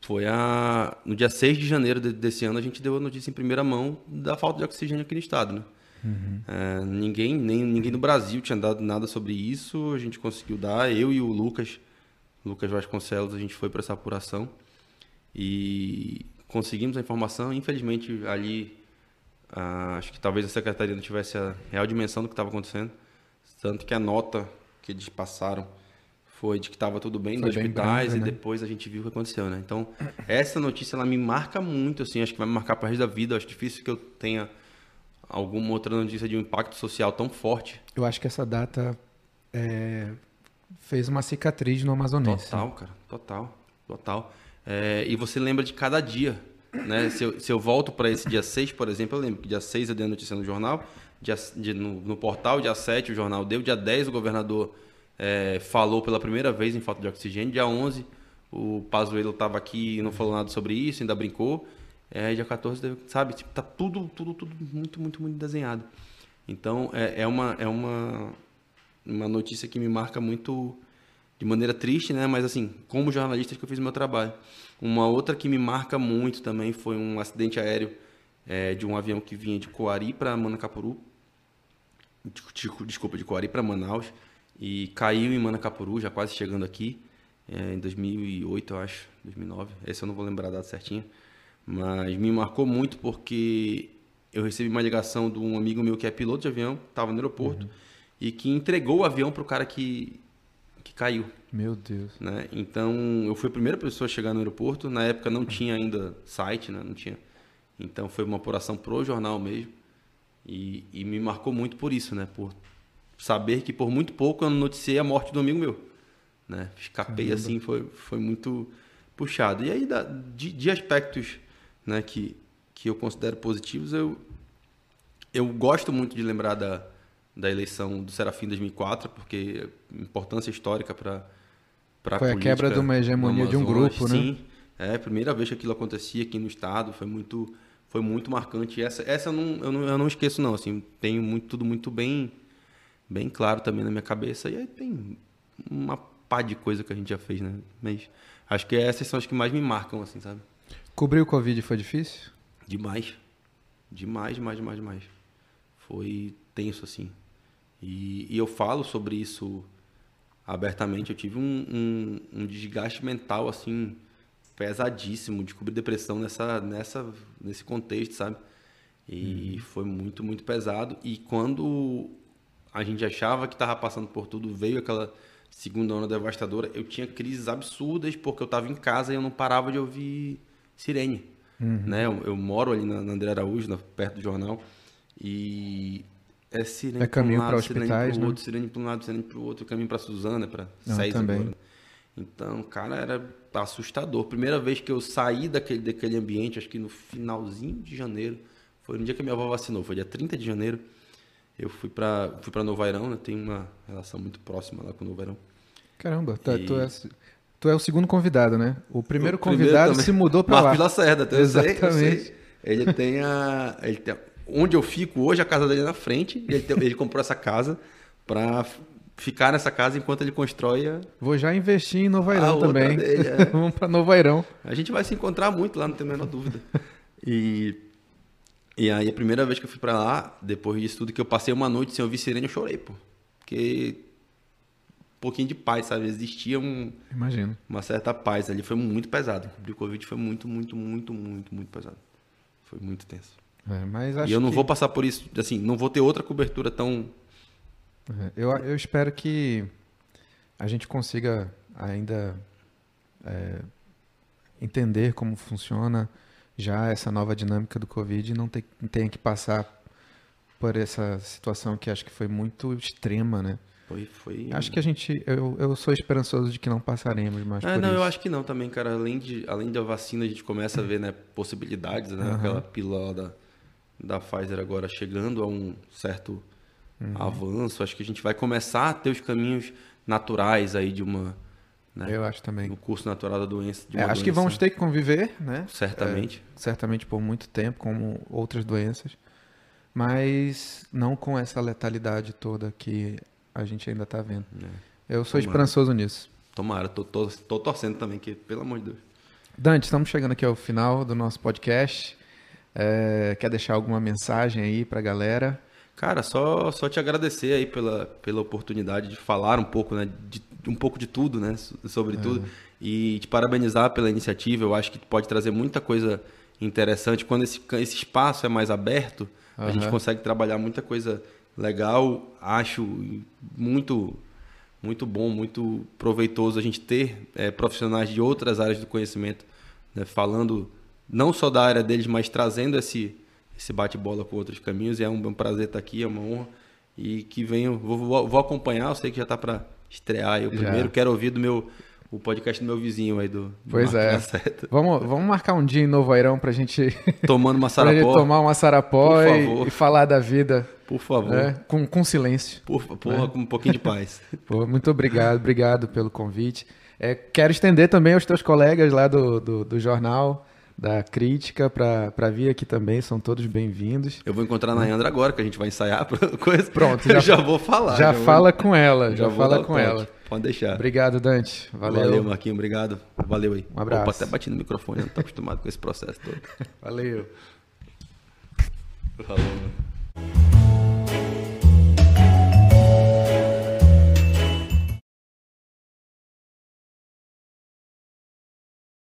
foi a, no dia 6 de janeiro de, desse ano, a gente deu a notícia em primeira mão da falta de oxigênio aqui no estado, né? Uhum. É, ninguém, nem, ninguém no Brasil tinha dado nada sobre isso, a gente conseguiu dar, eu e o Lucas, Lucas Vasconcelos, a gente foi para essa apuração. E conseguimos a informação. Infelizmente, ali, ah, acho que talvez a secretaria não tivesse a real dimensão do que estava acontecendo. Tanto que a nota que eles passaram foi de que estava tudo bem nos hospitais e né? depois a gente viu o que aconteceu, né? Então, essa notícia ela me marca muito, assim, acho que vai me marcar para o resto da vida. Acho difícil que eu tenha alguma outra notícia de um impacto social tão forte. Eu acho que essa data é, fez uma cicatriz no amazonense. Total, cara, total, total. É, e você lembra de cada dia. Né? Se, eu, se eu volto para esse dia 6, por exemplo, eu lembro que dia 6 eu dei a notícia no jornal, dia, de, no, no, portal, dia 7 o jornal deu, dia 10 o governador é, falou pela primeira vez em falta de oxigênio, dia 11 o Pazuello estava aqui e não falou nada sobre isso, ainda brincou, é, dia 14, sabe, tipo, tá tudo, tudo, tudo muito, muito, muito desenhado. Então, é, é, uma, é uma, uma notícia que me marca muito de maneira triste, né? Mas assim, como jornalista que eu fiz o meu trabalho. Uma outra que me marca muito também foi um acidente aéreo é, de um avião que vinha de Coari para Manacapuru. Desculpa, de Coari para Manaus. E caiu em Manacapuru, já quase chegando aqui. É, em 2008, eu acho. 2009. Esse eu não vou lembrar a data certinha. Mas me marcou muito porque eu recebi uma ligação de um amigo meu que é piloto de avião, estava no aeroporto, uhum. e que entregou o avião para o cara que que caiu. Meu Deus. Né? Então, eu fui a primeira pessoa a chegar no aeroporto. Na época não tinha ainda site, né? Não tinha. Então, foi uma apuração pro jornal mesmo. E, e me marcou muito por isso, né? Por saber que por muito pouco eu noticiei a morte do amigo meu. Né? Escapei Caramba. assim, foi, foi muito puxado. E aí, da, de, de aspectos né, que, que eu considero positivos, eu, eu gosto muito de lembrar da, da eleição do Serafim 2004, porque importância histórica para para Foi a quebra de uma hegemonia de um grupo, sim, né? Sim, é a primeira vez que aquilo acontecia aqui no estado, foi muito foi muito marcante. Essa essa eu não, eu não, eu não esqueço não, assim, tenho muito, tudo muito bem bem claro também na minha cabeça. E aí tem uma pá de coisa que a gente já fez, né? Mas acho que essas são as que mais me marcam, assim, sabe? Cobrir o Covid foi difícil? Demais. Demais, demais, demais, demais. Foi tenso, assim. E, e eu falo sobre isso abertamente. Eu tive um, um, um, desgaste mental, assim, pesadíssimo, de cobrir depressão nessa, nessa, nesse contexto, sabe? E uhum. foi muito, muito pesado. E quando a gente achava que estava passando por tudo, veio aquela segunda onda devastadora, eu tinha crises absurdas porque eu estava em casa e eu não parava de ouvir sirene. Uhum. Né? Eu, eu, moro ali na, na André Araújo, perto do jornal, e é sirene é caminho para hospitais, sirene né? outro, sirene para um lado, sirene para o outro, caminho para Suzana, para sair também. Agora. Então, cara, era assustador. Primeira vez que eu saí daquele, daquele ambiente, acho que no finalzinho de janeiro, foi no dia que a minha avó vacinou, foi dia 30 de janeiro. Eu fui para fui para Novairão, né? Tenho uma relação muito próxima lá com o Novairão. Caramba, tá, e... tu, é, tu é o segundo convidado, né? O primeiro o convidado primeiro se mudou para lá. Marcos Lacerda, então Exatamente. Eu sei, eu sei. Ele tem a ele tem, onde eu fico hoje, a casa dele é na frente, ele, ele comprou essa casa para ficar nessa casa enquanto ele constrói a... Vou já investir em Novairão também. Dele, é. Vamos para Novairão. A gente vai se encontrar muito lá, não tem a menor dúvida. E e aí, a primeira vez que eu fui para lá, depois disso tudo, que eu passei uma noite sem ouvir sirene, eu chorei, pô. Porque um pouquinho de paz, sabe? Existia um, Imagino. uma certa paz ali. Foi muito pesado. O Covid foi muito, muito, muito, muito, muito pesado. Foi muito tenso. É, mas e eu não que... vou passar por isso, assim, não vou ter outra cobertura tão. É, eu, eu espero que a gente consiga ainda é, entender como funciona já essa nova dinâmica do Covid não tem, tenha que passar por essa situação que acho que foi muito extrema, né? Foi, foi. Acho que a gente, eu, eu sou esperançoso de que não passaremos mais por não, isso. eu acho que não também, cara. Além de, além da vacina, a gente começa a ver, né, possibilidades, né? Uhum. Aquela pílula da, da Pfizer agora chegando a um certo uhum. avanço. Acho que a gente vai começar a ter os caminhos naturais aí de uma né? Eu acho também. No curso natural da doença. É, acho doença. que vamos ter que conviver, né? Certamente. É, certamente por muito tempo, como outras doenças. Mas não com essa letalidade toda que a gente ainda está vendo. É. Eu sou Tomara. esperançoso nisso. Tomara, tô, tô, tô torcendo também, que, pelo amor de Deus. Dante, estamos chegando aqui ao final do nosso podcast. É, quer deixar alguma mensagem aí para a galera? Cara, só, só te agradecer aí pela, pela oportunidade de falar um pouco, né? De, um pouco de tudo, né? Sobre é. tudo. E te parabenizar pela iniciativa. Eu acho que pode trazer muita coisa interessante. Quando esse, esse espaço é mais aberto, uhum. a gente consegue trabalhar muita coisa legal. Acho muito muito bom, muito proveitoso a gente ter é, profissionais de outras áreas do conhecimento, né, falando não só da área deles, mas trazendo esse, esse bate-bola com outros caminhos. E é um, um, prazer estar aqui, é uma honra. E que venho, vou, vou, acompanhar, eu sei que já está para estrear. Eu primeiro quero ouvir do meu o podcast do meu vizinho aí do, do Pois é. Vamos, vamos marcar um dia em Novo Airão pra gente tomando uma sarapó. gente tomar uma sarapó e, e, falar da vida. Por favor. Né? Com, com silêncio. Por, porra, né? com um pouquinho de paz. Pô, muito obrigado, obrigado pelo convite. É, quero estender também aos teus colegas lá do, do, do jornal da crítica para vir aqui também, são todos bem-vindos. Eu vou encontrar na Andra agora, que a gente vai ensaiar coisa. Pronto, já, já vou falar. Já, já fala vou... com ela, já, já fala com ela. Pode deixar. Obrigado, Dante. Valeu. Valeu, Marquinhos, obrigado. Valeu aí. Um abraço. Opa, até bati no microfone, não tô acostumado com esse processo todo. Valeu. Falou, mano.